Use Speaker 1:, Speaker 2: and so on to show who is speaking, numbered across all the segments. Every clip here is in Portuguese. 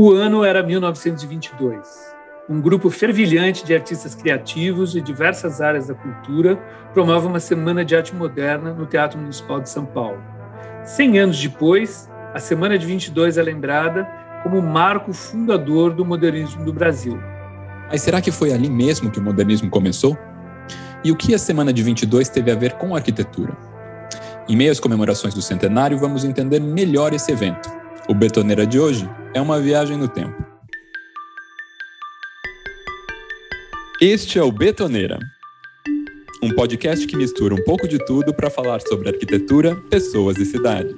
Speaker 1: O ano era 1922. Um grupo fervilhante de artistas criativos de diversas áreas da cultura promove uma semana de arte moderna no Teatro Municipal de São Paulo. Cem anos depois, a Semana de 22 é lembrada como o marco fundador do modernismo do Brasil.
Speaker 2: Mas será que foi ali mesmo que o modernismo começou? E o que a Semana de 22 teve a ver com a arquitetura? Em meio às comemorações do centenário, vamos entender melhor esse evento. O Betoneira de hoje é uma viagem no tempo. Este é o Betoneira, um podcast que mistura um pouco de tudo para falar sobre arquitetura, pessoas e cidades.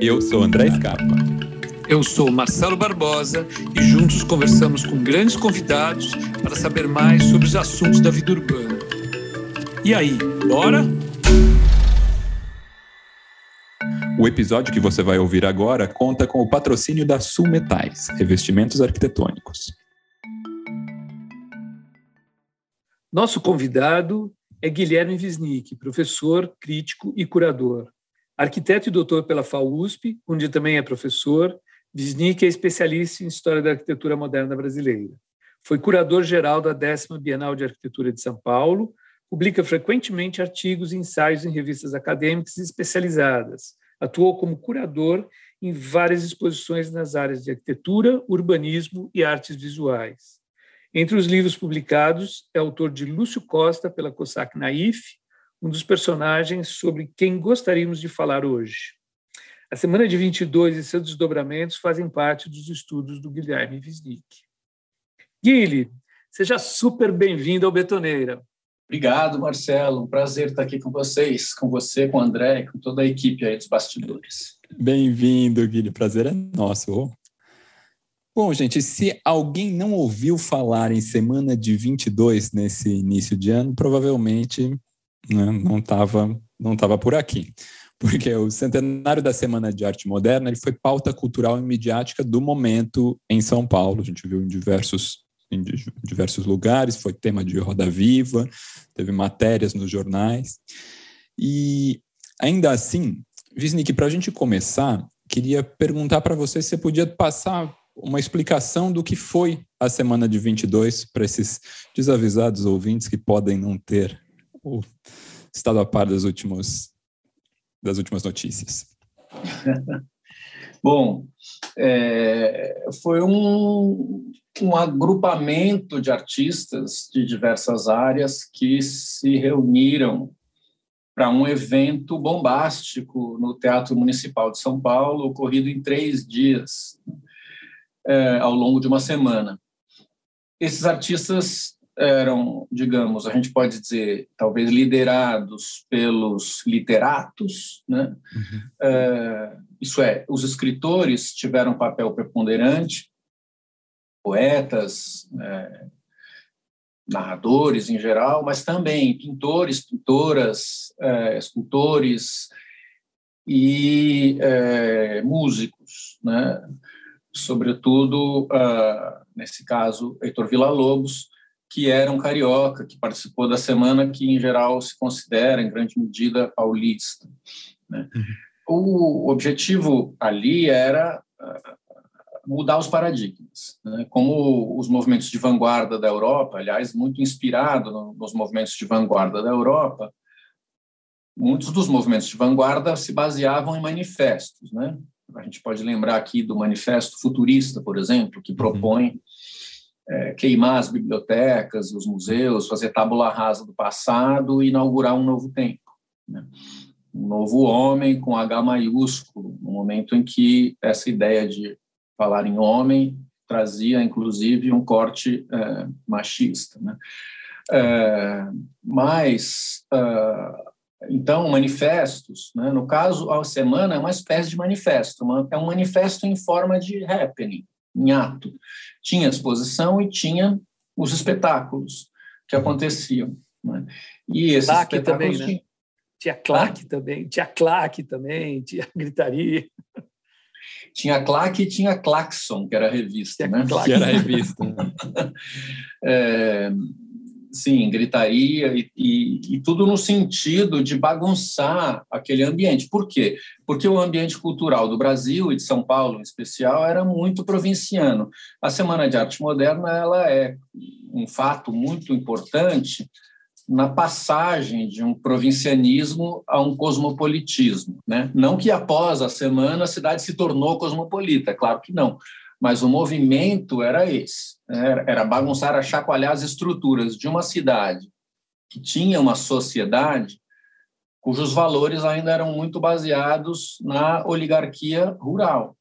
Speaker 2: Eu sou André Scarpa.
Speaker 1: Eu sou Marcelo Barbosa e juntos conversamos com grandes convidados para saber mais sobre os assuntos da vida urbana. E aí, bora?
Speaker 2: O episódio que você vai ouvir agora conta com o patrocínio da Sul Metais, revestimentos arquitetônicos.
Speaker 1: Nosso convidado é Guilherme Wisnik, professor, crítico e curador. Arquiteto e doutor pela FAUSP, onde também é professor, Wisnik é especialista em História da Arquitetura Moderna Brasileira. Foi curador-geral da 10 Bienal de Arquitetura de São Paulo, publica frequentemente artigos e ensaios em revistas acadêmicas especializadas, Atuou como curador em várias exposições nas áreas de arquitetura, urbanismo e artes visuais. Entre os livros publicados, é autor de Lúcio Costa pela Cossack Naif, um dos personagens sobre quem gostaríamos de falar hoje. A Semana de 22 e seus desdobramentos fazem parte dos estudos do Guilherme Wisnik. Guilherme, seja super bem-vindo ao Betoneira.
Speaker 3: Obrigado, Marcelo. Um prazer estar aqui com vocês, com você, com o André, com toda a equipe aí dos bastidores.
Speaker 2: Bem-vindo, Guilherme. Prazer é nosso. Bom, gente, se alguém não ouviu falar em semana de 22 nesse início de ano, provavelmente né, não estava não tava por aqui. Porque o centenário da Semana de Arte Moderna ele foi pauta cultural e midiática do momento em São Paulo. A gente viu em diversos em diversos lugares, foi tema de Roda Viva, teve matérias nos jornais. E ainda assim, Visnik, para a gente começar, queria perguntar para você se você podia passar uma explicação do que foi a semana de 22 para esses desavisados ouvintes que podem não ter estado a par das últimas, das últimas notícias.
Speaker 3: Bom, é, foi um, um agrupamento de artistas de diversas áreas que se reuniram para um evento bombástico no Teatro Municipal de São Paulo, ocorrido em três dias, é, ao longo de uma semana. Esses artistas eram, digamos, a gente pode dizer, talvez liderados pelos literatos, né? Uhum. É, isso é, os escritores tiveram um papel preponderante, poetas, é, narradores em geral, mas também pintores, pintoras, é, escultores e é, músicos, né? sobretudo, uh, nesse caso, Heitor Villa-Lobos, que era um carioca, que participou da semana que, em geral, se considera, em grande medida, paulista. Né? Uhum. O objetivo ali era uh, mudar os paradigmas. Né? Como os movimentos de vanguarda da Europa, aliás, muito inspirado nos movimentos de vanguarda da Europa, muitos dos movimentos de vanguarda se baseavam em manifestos. Né? A gente pode lembrar aqui do Manifesto Futurista, por exemplo, que uhum. propõe é, queimar as bibliotecas, os museus, fazer tábula rasa do passado e inaugurar um novo tempo. Né? Um novo homem com H maiúsculo, no momento em que essa ideia de falar em homem trazia, inclusive, um corte é, machista. Né? É, mas, uh, então, manifestos, né? no caso, a semana é uma espécie de manifesto, uma, é um manifesto em forma de happening, em ato. Tinha exposição e tinha os espetáculos que aconteciam. Né?
Speaker 1: E esses claque espetáculos também, né? Tinha claque ah? também, tinha claque também, tinha gritaria.
Speaker 3: Tinha claque e tinha claxon, que era a revista,
Speaker 2: né? Que era a revista.
Speaker 3: é, sim, gritaria e, e, e, tudo no sentido de bagunçar aquele ambiente. Por quê? Porque o ambiente cultural do Brasil e de São Paulo, em especial, era muito provinciano. A Semana de Arte Moderna ela é um fato muito importante na passagem de um provincianismo a um cosmopolitismo. Né? Não que após a semana a cidade se tornou cosmopolita, claro que não, mas o movimento era esse, né? era bagunçar, a chacoalhar as estruturas de uma cidade que tinha uma sociedade cujos valores ainda eram muito baseados na oligarquia rural,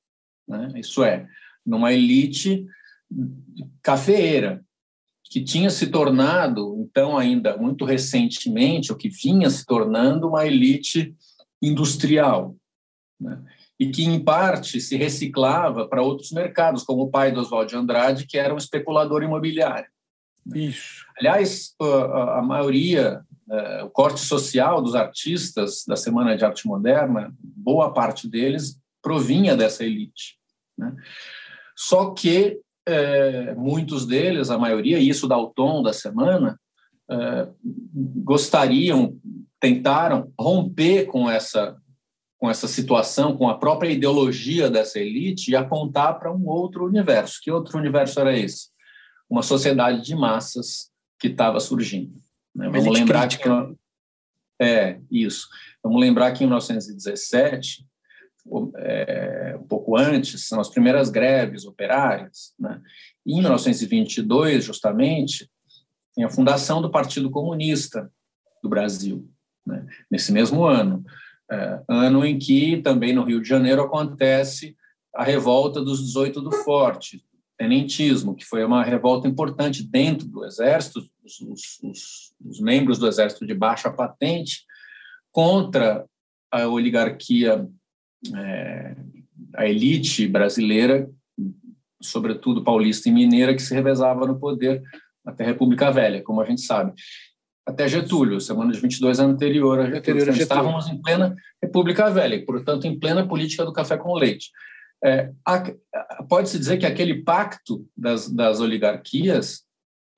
Speaker 3: né? isso é, numa elite cafeeira, que tinha se tornado, então, ainda muito recentemente, o que vinha se tornando uma elite industrial, né? e que, em parte, se reciclava para outros mercados, como o pai do Oswald de Andrade, que era um especulador imobiliário.
Speaker 1: Isso.
Speaker 3: Aliás, a, a maioria, é, o corte social dos artistas da Semana de Arte Moderna, boa parte deles provinha dessa elite. Né? Só que é, muitos deles, a maioria, e isso dá o tom da semana, é, gostariam, tentaram romper com essa com essa situação, com a própria ideologia dessa elite e apontar para um outro universo. Que outro universo era esse? Uma sociedade de massas que estava surgindo. Né? Vamos lembrar crítica. que é isso. Vamos lembrar que em 1917 é, um pouco antes, são as primeiras greves operárias. Né? E em 1922, justamente, tem a fundação do Partido Comunista do Brasil, né? nesse mesmo ano. É, ano em que também no Rio de Janeiro acontece a revolta dos 18 do Forte, tenentismo, que foi uma revolta importante dentro do Exército, os, os, os membros do Exército de baixa patente, contra a oligarquia é, a elite brasileira, sobretudo paulista e mineira, que se revezava no poder até a República Velha, como a gente sabe. Até Getúlio, semana de 22 anterior a Getúlio. Anterior a Getúlio. Estávamos em plena República Velha, portanto, em plena política do café com leite. É, Pode-se dizer que aquele pacto das, das oligarquias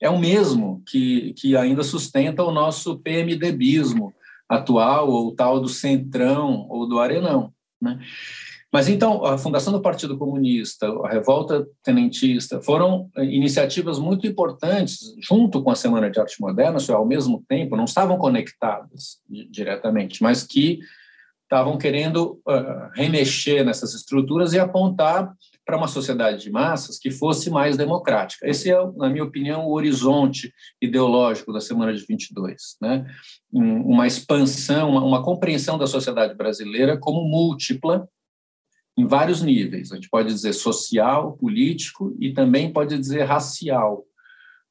Speaker 3: é o mesmo que, que ainda sustenta o nosso PMDBismo atual, ou tal do centrão ou do arenão. Né? Mas então, a fundação do Partido Comunista, a revolta tenentista, foram eh, iniciativas muito importantes, junto com a Semana de Arte Moderna, ao mesmo tempo, não estavam conectadas diretamente, mas que estavam querendo uh, remexer nessas estruturas e apontar para uma sociedade de massas que fosse mais democrática. Esse é, na minha opinião, o horizonte ideológico da Semana de 22, né? Uma expansão, uma, uma compreensão da sociedade brasileira como múltipla em vários níveis. A gente pode dizer social, político e também pode dizer racial,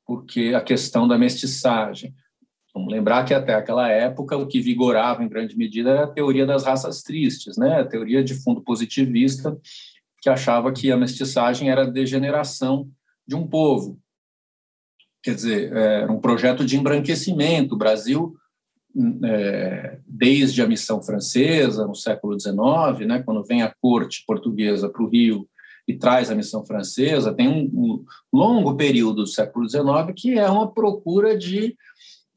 Speaker 3: porque a questão da mestiçagem. Vamos lembrar que até aquela época o que vigorava em grande medida era a teoria das raças tristes, né? A teoria de fundo positivista que achava que a mestiçagem era a degeneração de um povo. Quer dizer, era um projeto de embranquecimento. O Brasil, é, desde a missão francesa, no século XIX, né, quando vem a corte portuguesa para o Rio e traz a missão francesa, tem um, um longo período do século XIX que é uma procura de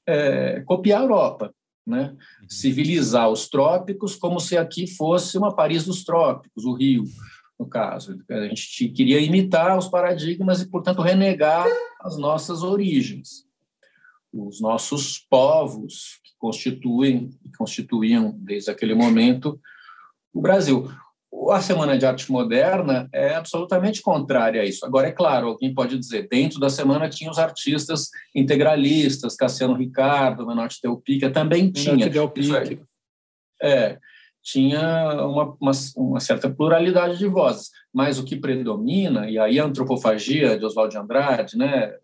Speaker 3: é, copiar a Europa. Né? Uhum. Civilizar os trópicos como se aqui fosse uma Paris dos trópicos, o Rio no caso. A gente queria imitar os paradigmas e, portanto, renegar as nossas origens. Os nossos povos que constituem, que constituíam desde aquele momento o Brasil. A Semana de Arte Moderna é absolutamente contrária a isso. Agora, é claro, alguém pode dizer, dentro da semana tinha os artistas integralistas, Cassiano Ricardo, Menotti Del Pica, também tinha.
Speaker 1: Del Pica.
Speaker 3: É, é, tinha uma, uma, uma, certa pluralidade de vozes, mas o que predomina, e aí a antropofagia de Oswald de Andrade, né,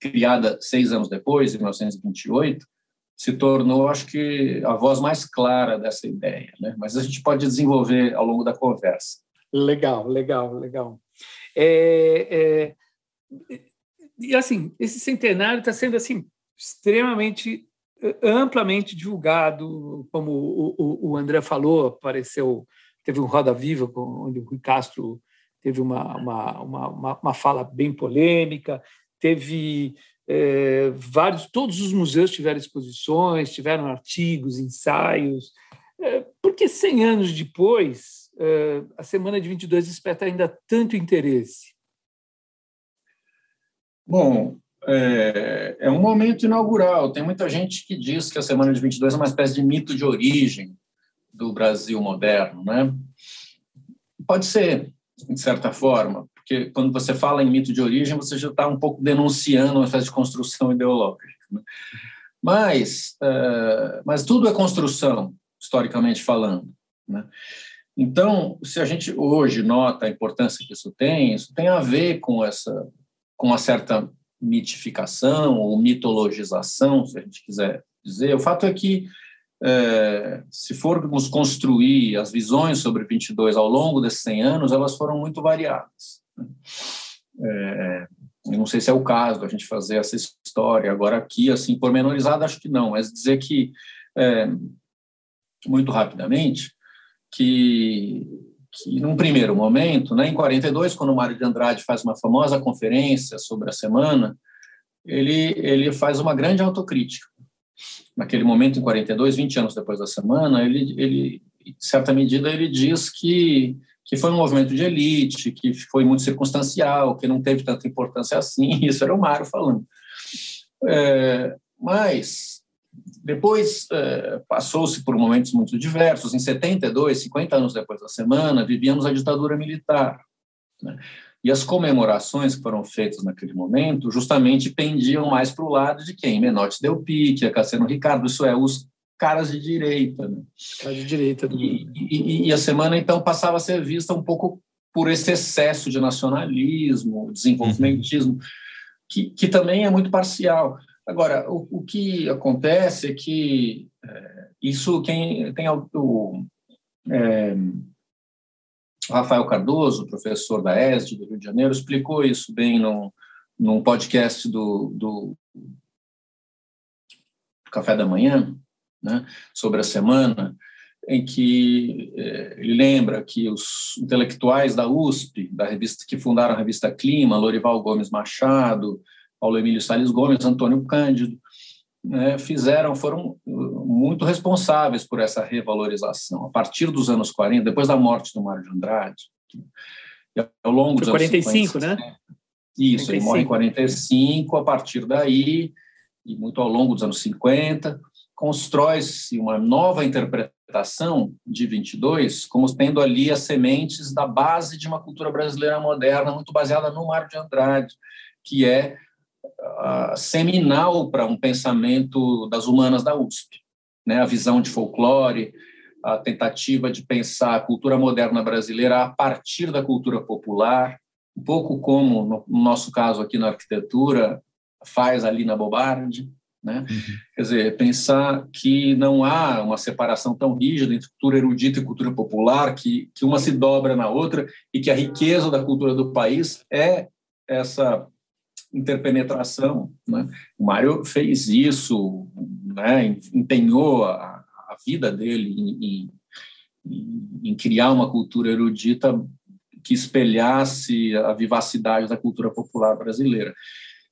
Speaker 3: criada seis anos depois, em 1928, se tornou, acho que, a voz mais clara dessa ideia. Né? Mas a gente pode desenvolver ao longo da conversa.
Speaker 1: Legal, legal, legal. É, é, e assim, esse centenário está sendo assim extremamente amplamente divulgado, como o, o, André falou, apareceu, teve um Roda Viva, onde o Rui Castro teve uma, uma, uma, uma fala bem polêmica, teve é, vários, todos os museus tiveram exposições, tiveram artigos, ensaios. É, por que 100 anos depois é, a Semana de 22 desperta ainda tanto interesse?
Speaker 3: Bom, é, é, um momento inaugural. Tem muita gente que diz que a Semana de 22 é uma espécie de mito de origem do Brasil moderno, né? Pode ser, de certa forma, porque quando você fala em mito de origem, você já está um pouco denunciando uma espécie de construção ideológica. Né? Mas, uh, mas tudo é construção, historicamente falando. Né? Então, se a gente hoje nota a importância que isso tem, isso tem a ver com essa, com uma certa mitificação ou mitologização, se a gente quiser dizer. O fato é que é, se formos construir as visões sobre 22 ao longo desses 100 anos, elas foram muito variadas. É, eu não sei se é o caso da gente fazer essa história agora aqui, assim, pormenorizada, acho que não, mas dizer que, é, muito rapidamente, que, que num primeiro momento, né, em 42, quando o Mário de Andrade faz uma famosa conferência sobre a semana, ele, ele faz uma grande autocrítica. Naquele momento, em 42, 20 anos depois da semana, ele, ele em certa medida, ele diz que que foi um movimento de elite, que foi muito circunstancial, que não teve tanta importância assim. Isso era o Mário falando. É, mas depois é, passou-se por momentos muito diversos. Em 72, 50 anos depois da semana, vivíamos a ditadura militar. Né? E as comemorações que foram feitas naquele momento justamente pendiam mais para o lado de quem? Menotti Del Pique, Cassiano Ricardo, isso é, os caras de direita. Né?
Speaker 1: Caras de direita.
Speaker 3: Do... E, e, e, a semana, então, passava a ser vista um pouco por esse excesso de nacionalismo, desenvolvimentismo, uhum. que, que também é muito parcial. Agora, o, o que acontece é que é, isso quem tem o, é, Rafael Cardoso, professor da ESD do Rio de Janeiro, explicou isso bem num, num podcast do, do Café da Manhã, né, sobre a semana, em que eh, ele lembra que os intelectuais da USP, da revista que fundaram a revista Clima, Lorival Gomes Machado, Paulo Emílio Salles Gomes, Antônio Cândido, né, fizeram, foram uh, muito responsáveis por essa revalorização. A partir dos anos 40, depois da morte do Mário de Andrade, ao longo dos
Speaker 1: 45,
Speaker 3: anos
Speaker 1: 50, né?
Speaker 3: Isso, 45. ele morre em 45, a partir daí, e muito ao longo dos anos 50, constrói-se uma nova interpretação de 22 como tendo ali as sementes da base de uma cultura brasileira moderna, muito baseada no Mário de Andrade, que é uh, seminal para um pensamento das humanas da USP. Né? A visão de folclore, a tentativa de pensar a cultura moderna brasileira a partir da cultura popular, um pouco como, no nosso caso aqui na arquitetura, faz ali na Bobardi, né? Uhum. Quer dizer, pensar que não há uma separação tão rígida entre cultura erudita e cultura popular, que, que uma se dobra na outra e que a riqueza da cultura do país é essa interpenetração. Né? O Mário fez isso, né? empenhou a, a vida dele em, em, em criar uma cultura erudita que espelhasse a vivacidade da cultura popular brasileira.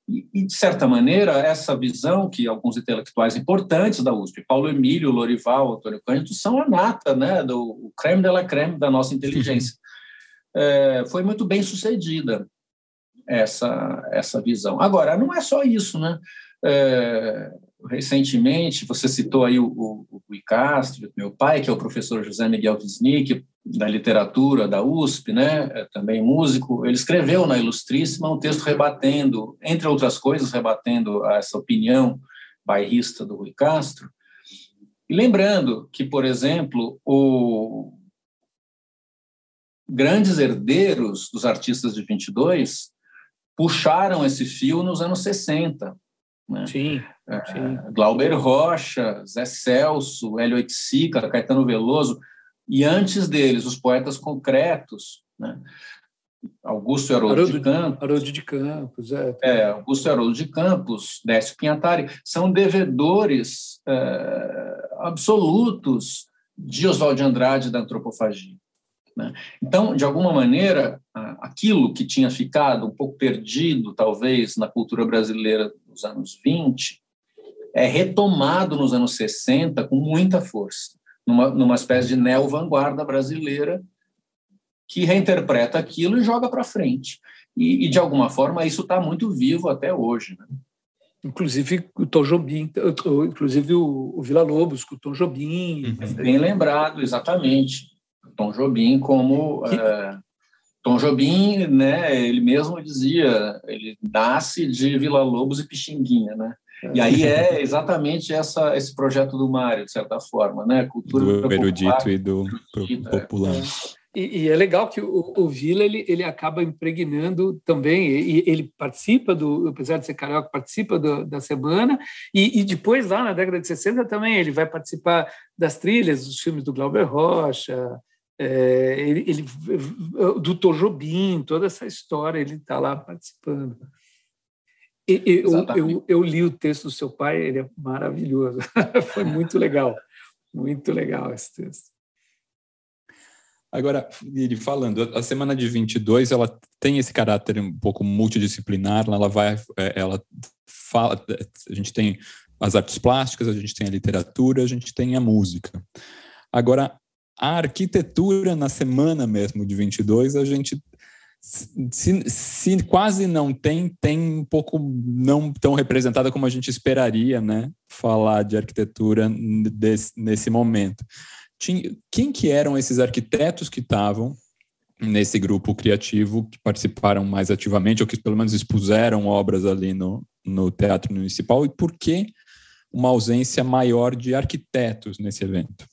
Speaker 3: E, de certa maneira, essa visão que alguns intelectuais importantes da USP, Paulo Emílio, Lorival, Antônio Cândido, são a nata, né, do creme de la creme da nossa inteligência. É, foi muito bem sucedida essa, essa visão. Agora, não é só isso, né? É, recentemente, você citou aí o, o, o Rui Castro, meu pai, que é o professor José Miguel Wisnik, da literatura da USP, né, é também músico, ele escreveu na Ilustríssima um texto rebatendo, entre outras coisas, rebatendo essa opinião bairrista do Rui Castro, e lembrando que, por exemplo, o grandes herdeiros dos artistas de 22 puxaram esse fio nos anos 60. Né?
Speaker 1: Sim, é, sim.
Speaker 3: Glauber Rocha, Zé Celso, Hélio Oiticica, Caetano Veloso, e antes deles, os poetas concretos, né? Augusto Haroldo, Haroldo de Campos.
Speaker 1: Haroldo de Campos, é.
Speaker 3: é. Augusto Haroldo de Campos, Décio Pinhatari, são devedores é, absolutos de Oswald de Andrade da antropofagia. Né? Então, de alguma maneira, aquilo que tinha ficado um pouco perdido, talvez, na cultura brasileira dos anos 20, é retomado nos anos 60 com muita força, numa, numa espécie de neo-vanguarda brasileira que reinterpreta aquilo e joga para frente. E, e, de alguma forma, isso está muito vivo até hoje. Né?
Speaker 1: Inclusive o Tom Jobim, inclusive o, o Vila Lobos com o Tom Jobim.
Speaker 3: Uhum. Bem lembrado, exatamente. Tom Jobim como que... uh, Tom Jobim, né? Ele mesmo dizia, ele nasce de Vila Lobos e Pixinguinha, né? E aí é exatamente essa, esse projeto do Mário, de certa forma, né?
Speaker 2: Cultura do erudito e do erudito, popular. É.
Speaker 1: E, e, é legal que o, o Vila ele, ele acaba impregnando também, e ele participa do, apesar de ser carioca, participa do, da semana, e, e, depois, lá na década de 60, também ele vai participar das trilhas dos filmes do Glauber Rocha, é, ele, ele, do Tojobim, toda essa história, ele está lá participando. E, eu, eu, eu, li o texto do seu pai, ele é maravilhoso. Foi muito legal, muito legal esse texto.
Speaker 2: Agora, ele falando, a semana de 22, ela tem esse caráter um pouco multidisciplinar, ela vai, é, ela fala, a gente tem as artes plásticas, a gente tem a literatura, a gente tem a música. Agora, a arquitetura na semana mesmo de 22, a gente se, se, quase não tem, tem um pouco não tão representada como a gente esperaria, né? Falar de arquitetura desse, nesse momento. Tinha, quem que eram esses arquitetos que estavam nesse grupo criativo, que participaram mais ativamente, ou que pelo menos expuseram obras ali no, no Teatro Municipal, e por que uma ausência maior de arquitetos nesse evento?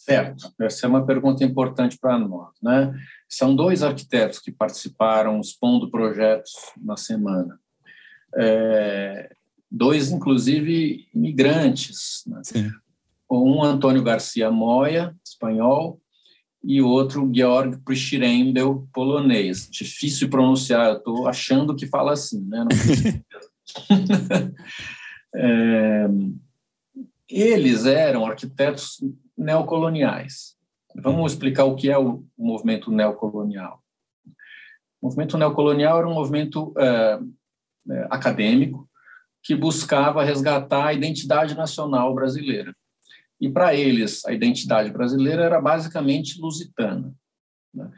Speaker 3: Certo, essa é uma pergunta importante para nós. Né? São dois arquitetos que participaram expondo projetos na semana. É, dois, inclusive, imigrantes. Né? Um, Antônio Garcia Moya, espanhol, e outro, Georg Prischirembel, polonês. Difícil pronunciar, estou achando que fala assim. Né? é, eles eram arquitetos neocoloniais. Vamos explicar o que é o movimento neocolonial. O movimento neocolonial era um movimento é, é, acadêmico que buscava resgatar a identidade nacional brasileira. E para eles, a identidade brasileira era basicamente lusitana. Né?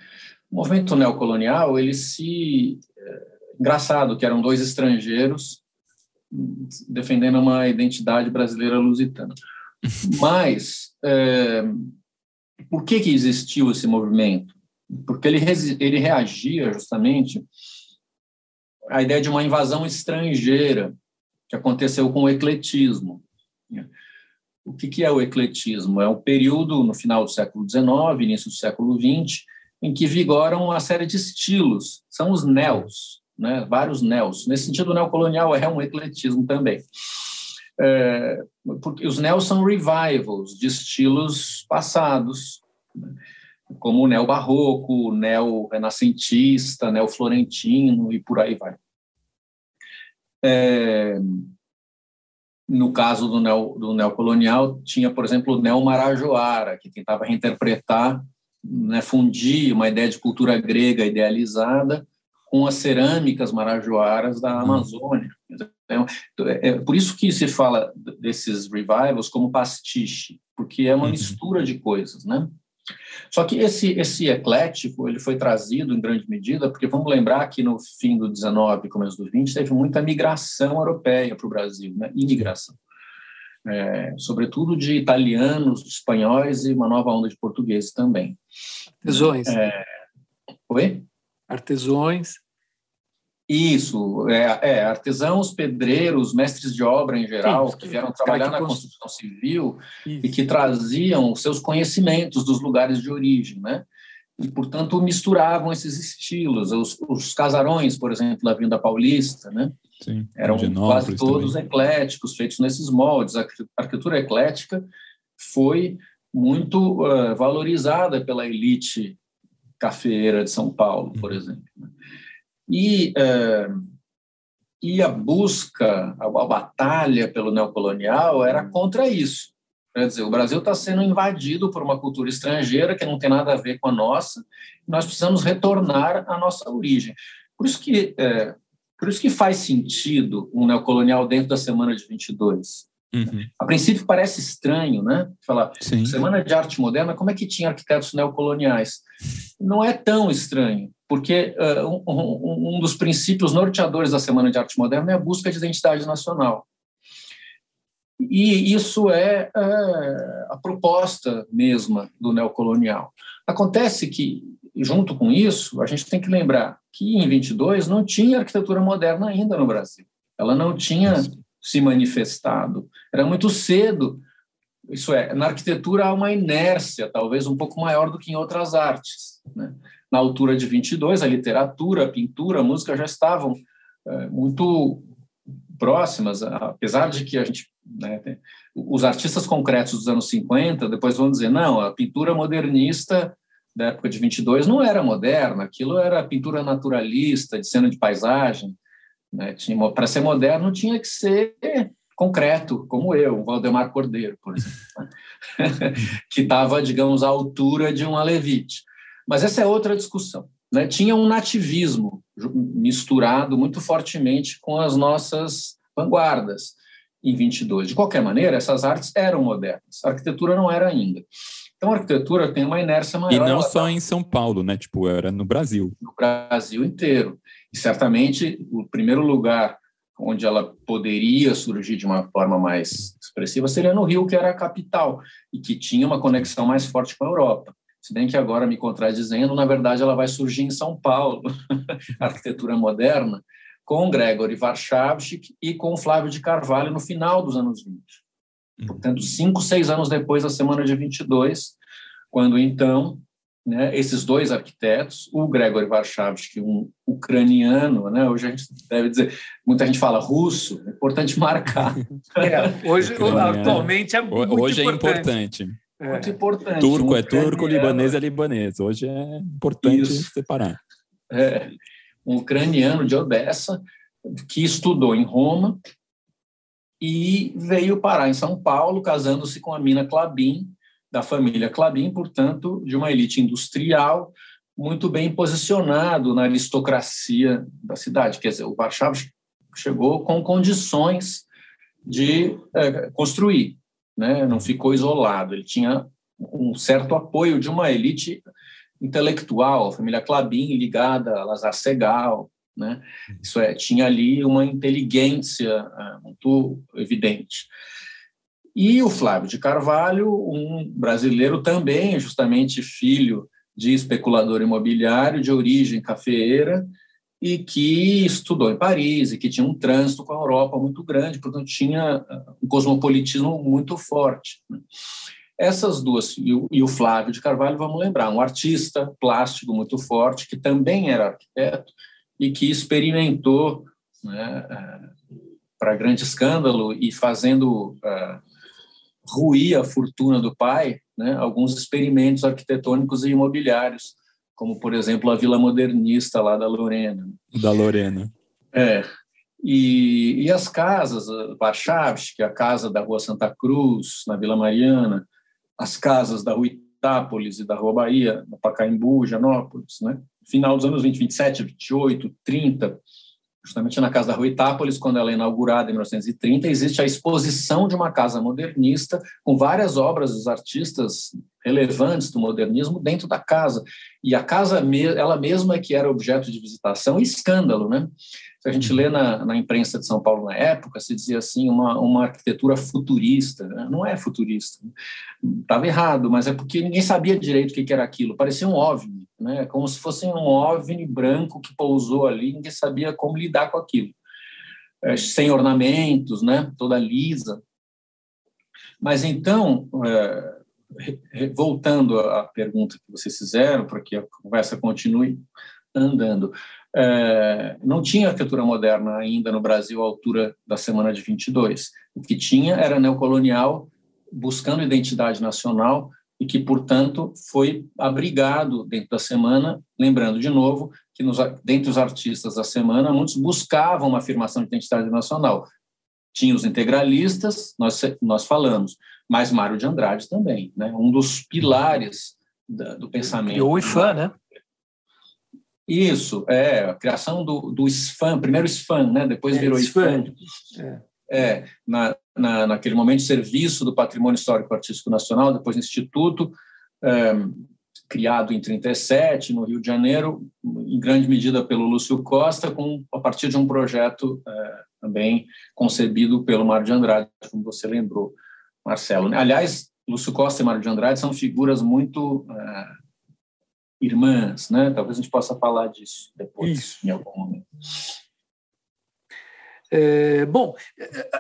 Speaker 3: O movimento neocolonial, ele se. É, engraçado que eram dois estrangeiros defendendo uma identidade brasileira lusitana. Mas é, por que, que existiu esse movimento? Porque ele, ele reagia justamente à ideia de uma invasão estrangeira que aconteceu com o ecletismo. O que, que é o ecletismo? É um período no final do século XIX, início do século XX, em que vigoram uma série de estilos, são os neos, né? vários neos. Nesse sentido, o neocolonial é um ecletismo também. É, porque os neos são revivals de estilos passados, né? como o neo-barroco, o neo-renascentista, neo-florentino e por aí vai. É, no caso do, neo, do neocolonial, tinha, por exemplo, o neo-marajoara, que tentava reinterpretar, né, fundir uma ideia de cultura grega idealizada com as cerâmicas marajoaras da uhum. Amazônia. Então, é, é por isso que se fala desses revivals como pastiche, porque é uma uhum. mistura de coisas, né? Só que esse, esse eclético ele foi trazido em grande medida porque vamos lembrar que no fim do 19 começo do 20 teve muita migração europeia para o Brasil, né? imigração. É, sobretudo de italianos, de espanhóis e uma nova onda de portugueses também.
Speaker 1: Artesões.
Speaker 3: É... Oi?
Speaker 1: Artesões.
Speaker 3: Isso, é, é, artesãos, pedreiros, mestres de obra em geral, Sim, que vieram trabalhar que na construção civil Isso. e que traziam seus conhecimentos dos lugares de origem, né? E, portanto, misturavam esses estilos. Os, os casarões, por exemplo, da Vinda Paulista, né? Sim, eram quase todos também. ecléticos, feitos nesses moldes. A arquitetura eclética foi muito uh, valorizada pela elite cafeeira de São Paulo, por uhum. exemplo. E, é, e a busca, a, a, batalha pelo neocolonial era contra isso. Quer dizer, o Brasil está sendo invadido por uma cultura estrangeira que não tem nada a ver com a nossa. Nós precisamos retornar à nossa origem. Por isso que, é, por isso que faz sentido um neocolonial dentro da Semana de 22. Uhum. A princípio parece estranho, né? Falar, Sim. Semana de Arte Moderna, como é que tinha arquitetos neocoloniais? Não é tão estranho, porque uh, um, um, dos princípios norteadores da Semana de Arte Moderna é a busca de identidade nacional. E isso é, é a proposta mesma do neocolonial. Acontece que, junto com isso, a gente tem que lembrar que em 22 não tinha arquitetura moderna ainda no Brasil. Ela não tinha se manifestado. Era muito cedo. Isso é, na arquitetura há uma inércia, talvez um pouco maior do que em outras artes. Né? Na altura de 22, a literatura, a pintura, a música já estavam é, muito próximas, apesar de que a gente né, os artistas concretos dos anos 50 depois vão dizer não, a pintura modernista da época de 22 não era moderna, aquilo era pintura naturalista, de cena de paisagem, né? Para ser moderno, tinha que ser concreto, como eu, o Valdemar Cordeiro, por exemplo, que estava, digamos, à altura de um Alevite. Mas essa é outra discussão. Né? Tinha um nativismo misturado muito fortemente com as nossas vanguardas em 22. De qualquer maneira, essas artes eram modernas, a arquitetura não era ainda. Então, a arquitetura tem uma inércia maior.
Speaker 2: E não só em São Paulo, né? Tipo, era no Brasil.
Speaker 3: No Brasil inteiro. E certamente o primeiro lugar onde ela poderia surgir de uma forma mais expressiva seria no Rio, que era a capital e que tinha uma conexão mais forte com a Europa. Se bem que agora me contradizendo, na verdade ela vai surgir em São Paulo, arquitetura moderna, com Gregory Warszawski e com Flávio de Carvalho no final dos anos 20. Uhum. Portanto, cinco, seis anos depois da Semana de 22, quando então né, esses dois arquitetos, o Gregory Warshawski, um ucraniano, né, hoje a gente deve dizer, muita gente fala russo, é importante marcar.
Speaker 1: É, hoje, atualmente é muito
Speaker 2: hoje
Speaker 1: importante.
Speaker 2: é importante.
Speaker 3: É. Muito importante.
Speaker 2: Turco um é turco, libanês é libanês. Hoje é importante Isso. separar.
Speaker 3: É, um ucraniano de Odessa que estudou em Roma e veio parar em São Paulo, casando-se com a Mina Clabin, da família Clabin, portanto, de uma elite industrial muito bem posicionado na aristocracia da cidade. Quer dizer, o Warsaw chegou com condições de é, construir, né? não ficou isolado, ele tinha um certo apoio de uma elite intelectual, a família Clabin ligada a Lazar Segal, né? Isso é, tinha ali uma inteligência é, muito evidente. E o Flávio de Carvalho, um brasileiro também, justamente filho de especulador imobiliário de origem cafeeira e que estudou em Paris e que tinha um trânsito com a Europa muito grande, portanto tinha uh, um cosmopolitismo muito forte. Né? Essas duas, e o, Flávio de Carvalho, vamos lembrar, um artista plástico muito forte, que também era arquiteto e que experimentou, né, uh, para grande escândalo e fazendo uh, ruir a fortuna do pai, né, alguns experimentos arquitetônicos e imobiliários, como, por exemplo, a Vila Modernista lá da Lorena.
Speaker 2: Da Lorena.
Speaker 3: É. E, e as casas, Warszawski, a casa da Rua Santa Cruz, na Vila Mariana, as casas da Rua Itápolis e da Rua Bahia, no Pacaembu, Janópolis, né? Final dos anos 20, 27, 28, 30, justamente na Casa da Rua Itápolis, quando ela é inaugurada em 1930, existe a exposição de uma casa modernista com várias obras dos artistas relevantes do modernismo dentro da casa. E a casa, ela mesma é que era objeto de visitação e escândalo, né? Se a gente lê na, na imprensa de São Paulo na época, se dizia assim, uma, uma arquitetura futurista. Né? Não é futurista. Estava errado, mas é porque ninguém sabia direito o que era aquilo. Parecia um OVNI né? Como se fosse um OVNI branco que pousou ali, ninguém sabia como lidar com aquilo. É, sem ornamentos, né? Toda lisa. Mas então, é, voltando à pergunta que vocês fizeram, para que a conversa continue andando, é, não tinha arquitetura moderna ainda no Brasil à altura da semana de 22. O que tinha era neocolonial, buscando identidade nacional, e que, portanto, foi abrigado dentro da semana, lembrando de novo que nos, dentre os artistas da semana, muitos buscavam uma afirmação de identidade nacional. tinha os integralistas, nós, nós falamos, mas Mário de Andrade também, né? um dos pilares da, do pensamento. E
Speaker 1: o IFAM, né?
Speaker 3: Isso, é, a criação do, do SFAM, primeiro SFAM, né? depois é, virou IFAM. É. é, na, na, naquele momento, Serviço do Patrimônio Histórico Artístico Nacional, depois Instituto, é, criado em 37, no Rio de Janeiro, em grande medida pelo Lúcio Costa, com, a partir de um projeto é, também concebido pelo Mário de Andrade, como você lembrou. Marcelo. Aliás, Lúcio Costa e Mário de Andrade são figuras muito uh, irmãs, né? Talvez a gente possa falar disso depois, Isso. em algum momento.
Speaker 1: É, bom,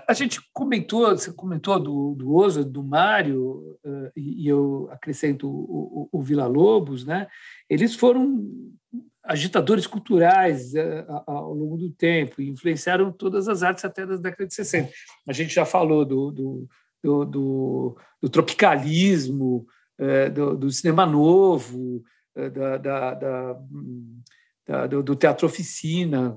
Speaker 1: a gente comentou, você comentou do, do Oso, do Mário, uh, e, eu acrescento o, o, o Vila Lobos, né? Eles foram agitadores culturais ao longo do tempo e influenciaram todas as artes até das décadas de 60. A gente já falou do, do do, do, do tropicalismo, é, do, do, cinema novo, é, da, da, da do, do, Teatro Oficina,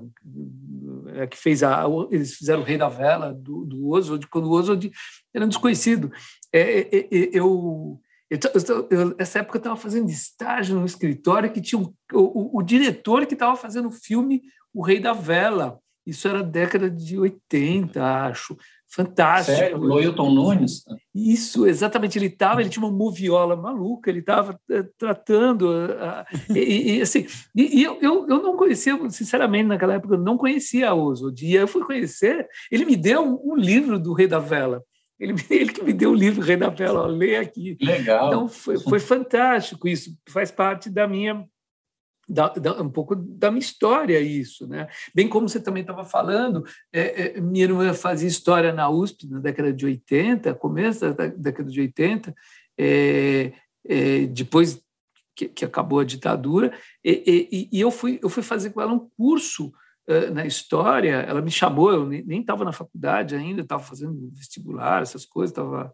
Speaker 1: é, que fez a, eles fizeram o Rei da Vela, do, do Oswald, quando o Oswald era um desconhecido. É, é, é eu, eu, eu, essa época eu estava fazendo estágio no escritório que tinha um, o, o, diretor que estava fazendo o filme O Rei da Vela. Isso era década de 80, acho fantástico.
Speaker 3: Sério? Loilton Nunes?
Speaker 1: Isso, exatamente. Ele estava, ele tinha uma moviola maluca, ele estava uh, tratando. Uh, e, e, assim, e, e eu, eu, eu, não conhecia, sinceramente, naquela época, eu não conhecia a Oswald. E eu fui conhecer, ele me deu um, um livro do Rei da Vela. Ele, ele que me deu o livro Rei da Vela, leia aqui.
Speaker 3: Legal.
Speaker 1: Então, foi, foi fantástico isso, faz parte da minha da, da, um pouco da minha história isso, né? Bem como você também estava falando, é, é, minha irmã fazia história na USP na década de 80, começo da década de 80, é, é, depois que, que, acabou a ditadura, e, e, e, eu fui eu fui fazer com ela um curso na história. Ela me chamou, eu nem estava na faculdade ainda, estava fazendo vestibular, essas coisas, estava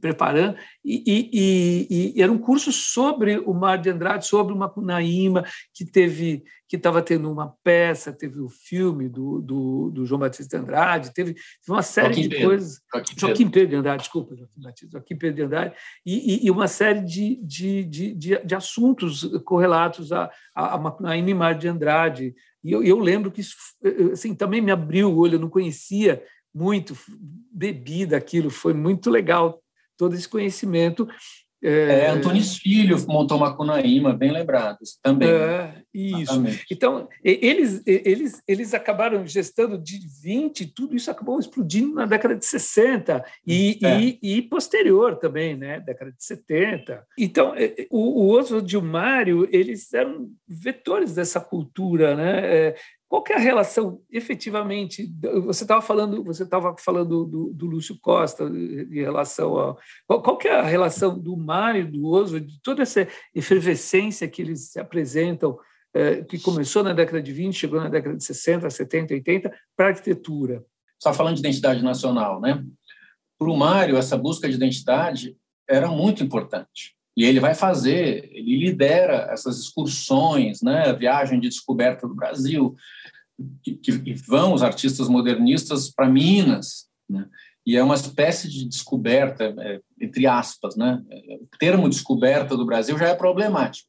Speaker 1: preparando, e, e, e, era um curso sobre o Mar de Andrade, sobre o Macunaíma, que teve que estava tendo uma peça, teve o filme do, do, do João Batista de Andrade, teve, teve uma série Joaquim de Pedro. coisas. Joaquim, Joaquim Pedro. de Andrade, desculpa, Joaquim Batista, Joaquim Pedro de Andrade, e, e uma série de, de, de, de, de assuntos correlatos a, a, a Macunaíma e Mar de Andrade. E eu, eu lembro que isso assim, também me abriu o olho, eu não conhecia muito, bebi daquilo, foi muito legal todo esse conhecimento.
Speaker 3: É, é Antunes Filho montou Macunaíma, bem lembrados também. É,
Speaker 1: isso. Exatamente. Então, eles, eles, eles acabaram gestando de 20, tudo isso acabou explodindo na década de 60 e, é. e, e, posterior também, né? década de 70. Então, o, o Oswald e o Mário, eles eram vetores dessa cultura, né? Qual é a relação, efetivamente? Você estava falando, você estava falando do, do, Lúcio Costa em relação a qual, qual é a relação do Mário, do Oswald, de toda essa efervescência que eles se apresentam, eh, que começou na década de 20, chegou na década de 60, 70, 80, para arquitetura.
Speaker 3: Só falando de identidade nacional, né? Para o Mário, essa busca de identidade era muito importante. E ele vai fazer, ele lidera essas excursões, né, viagem de descoberta do Brasil, que, que vão os artistas modernistas para Minas, né? e é uma espécie de descoberta, é, entre aspas, né? O termo descoberta do Brasil já é problemático.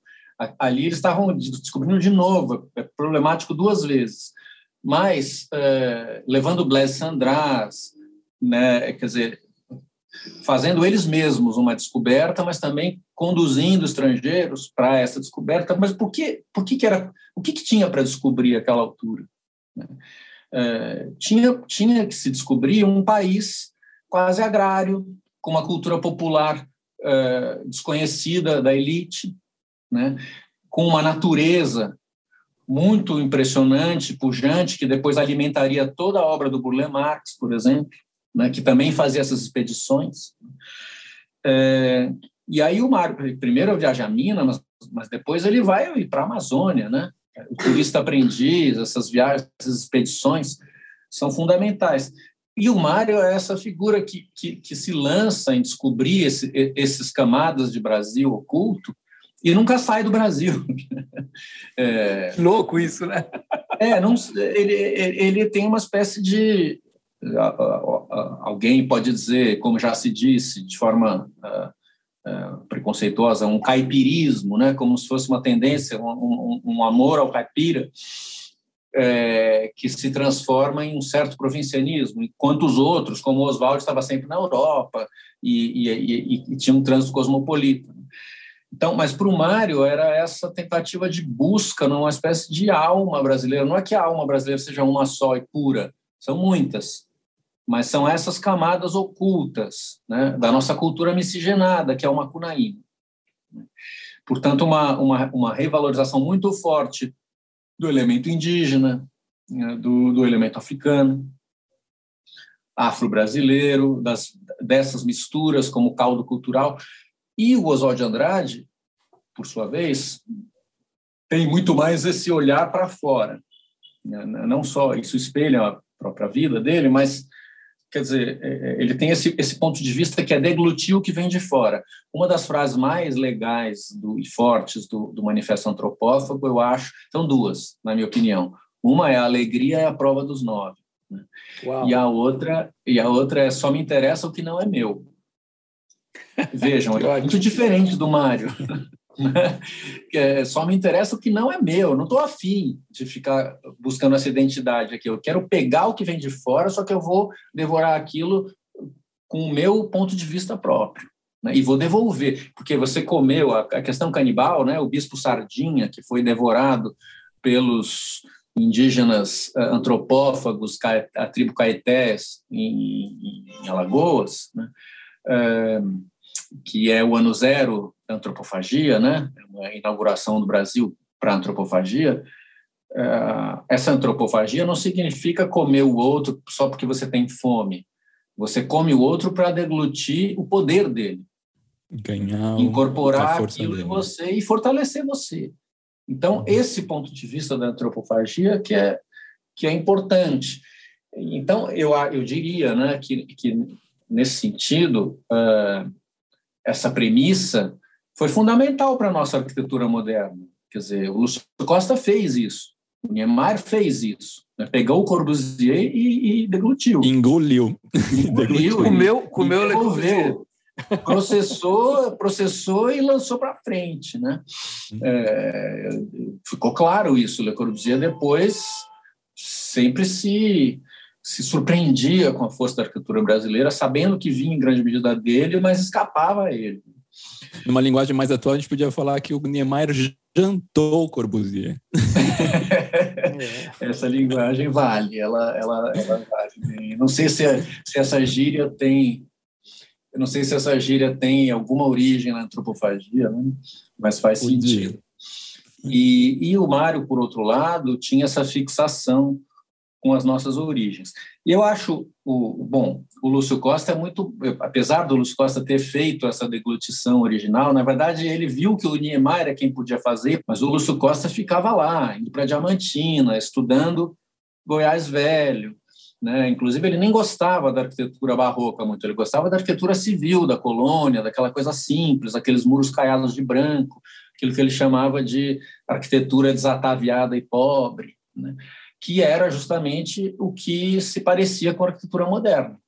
Speaker 3: Ali eles estavam descobrindo de novo, é problemático duas vezes. Mas, é, levando Blaise Sandras, né, quer dizer, fazendo eles mesmos uma descoberta, mas também conduzindo estrangeiros para essa descoberta. Mas por que, por que, que era, o que, que tinha para descobrir aquela altura? É, tinha, tinha que se descobrir um país quase agrário, com uma cultura popular é, desconhecida da elite, né? com uma natureza muito impressionante, pujante, que depois alimentaria toda a obra do Burle Marx, por exemplo, né? que também fazia essas expedições. É, e aí o Mário, primeiro viaja a Minas, mas, mas depois ele vai para a Amazônia, né? o turista aprendiz, essas viagens, essas expedições são fundamentais. E o Mário é essa figura que, que, que se lança em descobrir esse, esses camadas de Brasil oculto e nunca sai do Brasil.
Speaker 1: É, Louco isso, né?
Speaker 3: É, não, ele, ele tem uma espécie de alguém pode dizer, como já se disse, de forma preconceituosa, um caipirismo, né? como se fosse uma tendência, um, um, um amor ao caipira, é, que se transforma em um certo provincianismo, enquanto os outros, como o Oswald, estava sempre na Europa e, e, e, e tinha um trânsito cosmopolita. Então, mas para o Mário era essa tentativa de busca numa espécie de alma brasileira. Não é que a alma brasileira seja uma só e pura, são muitas, mas são essas camadas ocultas né, da nossa cultura miscigenada, que é o macunaíma. Portanto, uma, uma, uma revalorização muito forte do elemento indígena, né, do, do elemento africano, afro-brasileiro, dessas misturas como caldo cultural. E o Oswald de Andrade, por sua vez, tem muito mais esse olhar para fora. Né, não só isso espelha a própria vida dele, mas quer dizer, é, é, ele tem esse, esse ponto de vista que é deglutir o que vem de fora. Uma das frases mais legais do, e fortes do, do Manifesto Antropófago, eu acho, são duas, na minha opinião. Uma é a alegria é a prova dos nove. Né? E a outra e a outra é só me interessa o que não é meu. Vejam, é muito diferente do Mário. É, só me interessa o que não é meu, não estou afim de ficar buscando essa identidade aqui. Eu quero pegar o que vem de fora, só que eu vou devorar aquilo com o meu ponto de vista próprio. Né? E vou devolver, porque você comeu a, a questão canibal, né? o bispo Sardinha, que foi devorado pelos indígenas uh, antropófagos, a tribo Caetés, em, em Alagoas, né? Uh, que é o ano zero da antropofagia, né? a inauguração do Brasil para a antropofagia, é, essa antropofagia não significa comer o outro só porque você tem fome. Você come o outro para deglutir o poder dele.
Speaker 2: Ganhar
Speaker 3: incorporar aquilo dele. em você e fortalecer você. Então, uhum. esse ponto de vista da antropofagia que é, que é importante. Então, eu, eu diria né, que, que, nesse sentido, uh, essa premissa foi fundamental para a nossa arquitetura moderna. Quer dizer, o Lúcio Costa fez isso, o Niemeyer fez isso. Né? Pegou o Corbusier e, e deglutiu.
Speaker 2: Engoliu.
Speaker 1: Engoliu. comeu, comeu Le Corbusier.
Speaker 3: Processou, processou e lançou para frente. Né? Uhum. É, ficou claro isso. Le Corbusier depois sempre se se surpreendia com a força da arquitetura brasileira, sabendo que vinha em grande medida dele, mas escapava a ele.
Speaker 2: Numa linguagem mais atual, a gente podia falar que o Niemeyer jantou Corbusier.
Speaker 3: essa linguagem vale, ela, ela, ela vale. Não sei se, se essa gíria tem, eu não sei se essa gíria tem alguma origem na antropofagia, né? mas faz sentido. E, e o Mário, por outro lado, tinha essa fixação com as nossas origens. E eu acho, o, bom, o Lúcio Costa é muito, apesar do Lúcio Costa ter feito essa deglutição original, na verdade ele viu que o Niemeyer é quem podia fazer, mas o Lúcio Costa ficava lá, indo para Diamantina, estudando Goiás Velho, né? Inclusive ele nem gostava da arquitetura barroca muito, ele gostava da arquitetura civil da colônia, daquela coisa simples, aqueles muros caiados de branco, aquilo que ele chamava de arquitetura desataviada e pobre, né? Que era justamente o que se parecia com a arquitetura moderna.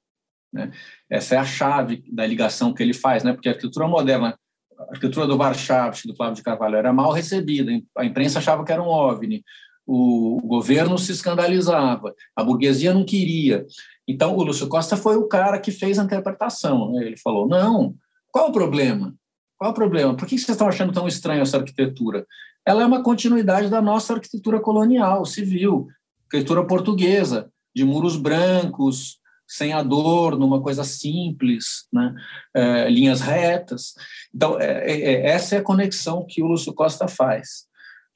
Speaker 3: Né? Essa é a chave da ligação que ele faz, né? porque a arquitetura moderna, a arquitetura do Warchavsky, do Flávio de Carvalho, era mal recebida, a imprensa achava que era um OVNI, o governo se escandalizava, a burguesia não queria. Então, o Lúcio Costa foi o cara que fez a interpretação. Né? Ele falou: não, qual o problema? Qual o problema? Por que vocês estão achando tão estranha essa arquitetura? Ela é uma continuidade da nossa arquitetura colonial, civil arquitetura portuguesa, de muros brancos, sem adorno, uma coisa simples, né? É, linhas retas. Então, é, é, é, essa é a conexão que o Lúcio Costa faz.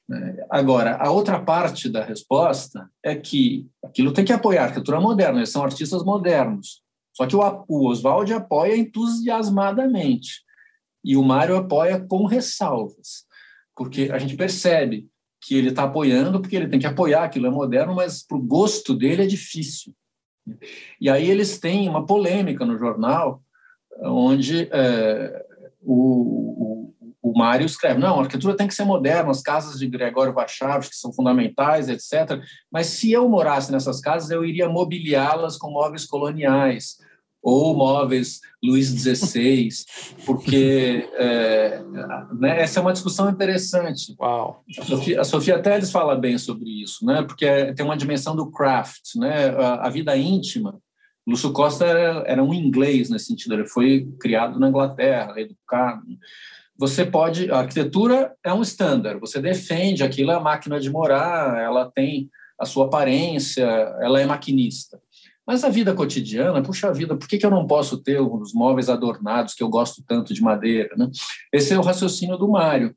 Speaker 3: Né? Agora, a outra parte da resposta é que aquilo tem que apoiar a arquitetura moderna, eles são artistas modernos. Só que o, o Oswald apoia entusiasmadamente e o Mário apoia com ressalvas, porque a gente percebe que ele está apoiando, porque ele tem que apoiar, aquilo é moderno, mas para o gosto dele é difícil. E aí eles têm uma polêmica no jornal, onde é, o, o, o Mário escreve, não, a arquitetura tem que ser moderna, as casas de Gregório Varchavs, que são fundamentais, etc. Mas se eu morasse nessas casas, eu iria mobiliá-las com móveis coloniais ou móveis Luiz XVI, porque é, né, essa é uma discussão interessante.
Speaker 1: Uau.
Speaker 3: A Sofia, a Sofia Teles fala bem sobre isso, né, porque é, tem uma dimensão do craft, né, a, a vida íntima Lúcio Costa era, era, um inglês nesse sentido, ele foi criado na Inglaterra, educado. Você pode, a arquitetura é um standard, você defende aquilo, é a máquina de morar, ela tem a sua aparência, ela é maquinista. Mas a vida cotidiana, puxa vida, por que, que eu não posso ter os móveis adornados que eu gosto tanto de madeira? Né? Esse é o raciocínio do Mário.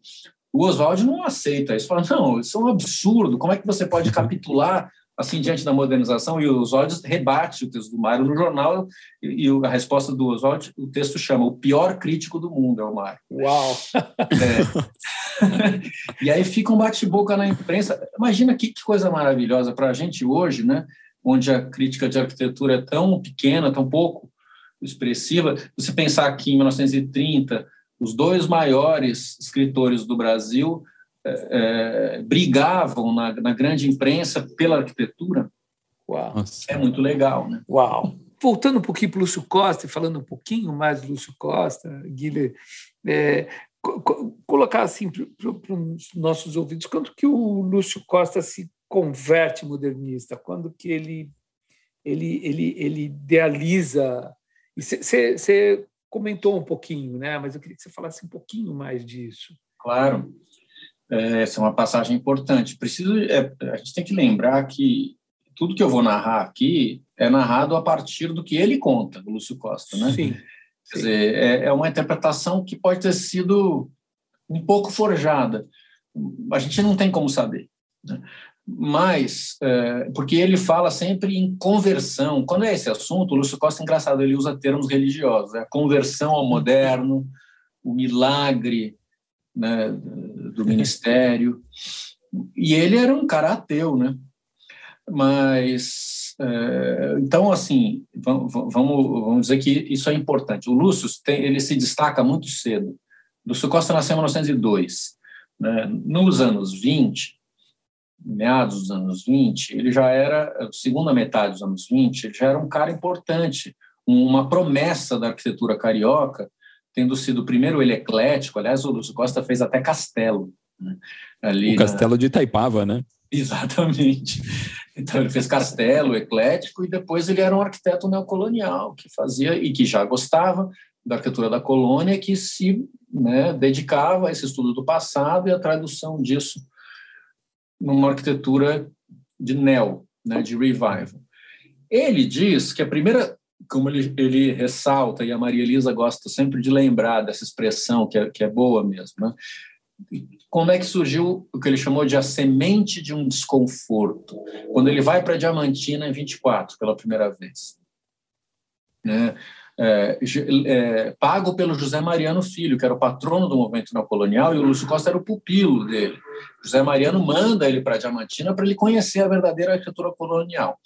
Speaker 3: O Oswald não aceita isso, fala, não, isso é um absurdo, como é que você pode capitular assim diante da modernização e o Oswald rebate o texto do Mário no jornal e, a resposta do Oswald, o texto chama o pior crítico do mundo é o Mário.
Speaker 1: Uau!
Speaker 3: É. e aí fica um bate-boca na imprensa. Imagina que, que coisa maravilhosa para a gente hoje, né? Onde a crítica de arquitetura é tão pequena, tão pouco expressiva. Você pensar que em 1930 os dois maiores escritores do Brasil é, é, brigavam na, na, grande imprensa pela arquitetura.
Speaker 1: Uau.
Speaker 3: É muito legal, né?
Speaker 1: Uau! Voltando um pouquinho para o Lúcio Costa e falando um pouquinho mais do Lúcio Costa, Guilherme, é, co colocar assim para os nossos ouvidos, quando que o Lúcio Costa se converte modernista? Quando que ele ele ele, ele idealiza? Você comentou um pouquinho, né? Mas eu queria que você falasse um pouquinho mais disso.
Speaker 3: Claro. É, essa é uma passagem importante. Preciso, é, a gente tem que lembrar que tudo que eu vou narrar aqui é narrado a partir do que ele conta, do Lúcio Costa, né?
Speaker 1: Sim.
Speaker 3: Quer dizer, é, é uma interpretação que pode ter sido um pouco forjada. A gente não tem como saber. Né? Mas, é, porque ele fala sempre em conversão. Quando é esse assunto, o Lúcio Costa, é engraçado, ele usa termos religiosos. A conversão ao moderno, o milagre, né, do ministério. E ele era um cara ateu, né? Mas, é, então, assim, vamos, vamos dizer que isso é importante. O Lúcio, tem, ele se destaca muito cedo. Lúcio Costa nasceu em 1902. Né? Nos anos 20, meados dos anos 20, ele já era, segunda metade dos anos 20, ele já era um cara importante, uma promessa da arquitetura carioca, tendo sido primeiro ele eclético, aliás, o Lúcio Costa fez até castelo. Né?
Speaker 2: Ali o castelo na... de Itaipava, né?
Speaker 3: Exatamente. Então ele fez castelo eclético e depois ele era um arquiteto neocolonial que fazia e que já gostava da arquitetura da colônia, que se né, dedicava a esse estudo do passado e a tradução disso numa arquitetura de neo, né, de revival. Ele diz que a primeira como ele, ele ressalta, e a Maria Elisa gosta sempre de lembrar dessa expressão, que é, que é boa mesmo, né? como é que surgiu o que ele chamou de a semente de um desconforto, quando ele vai para Diamantina em 24, pela primeira vez. Né? É, é, pago pelo José Mariano Filho, que era o patrono do movimento neocolonial, e o Lúcio Costa era o pupilo dele. José Mariano manda ele para Diamantina para ele conhecer a verdadeira arquitetura colonial.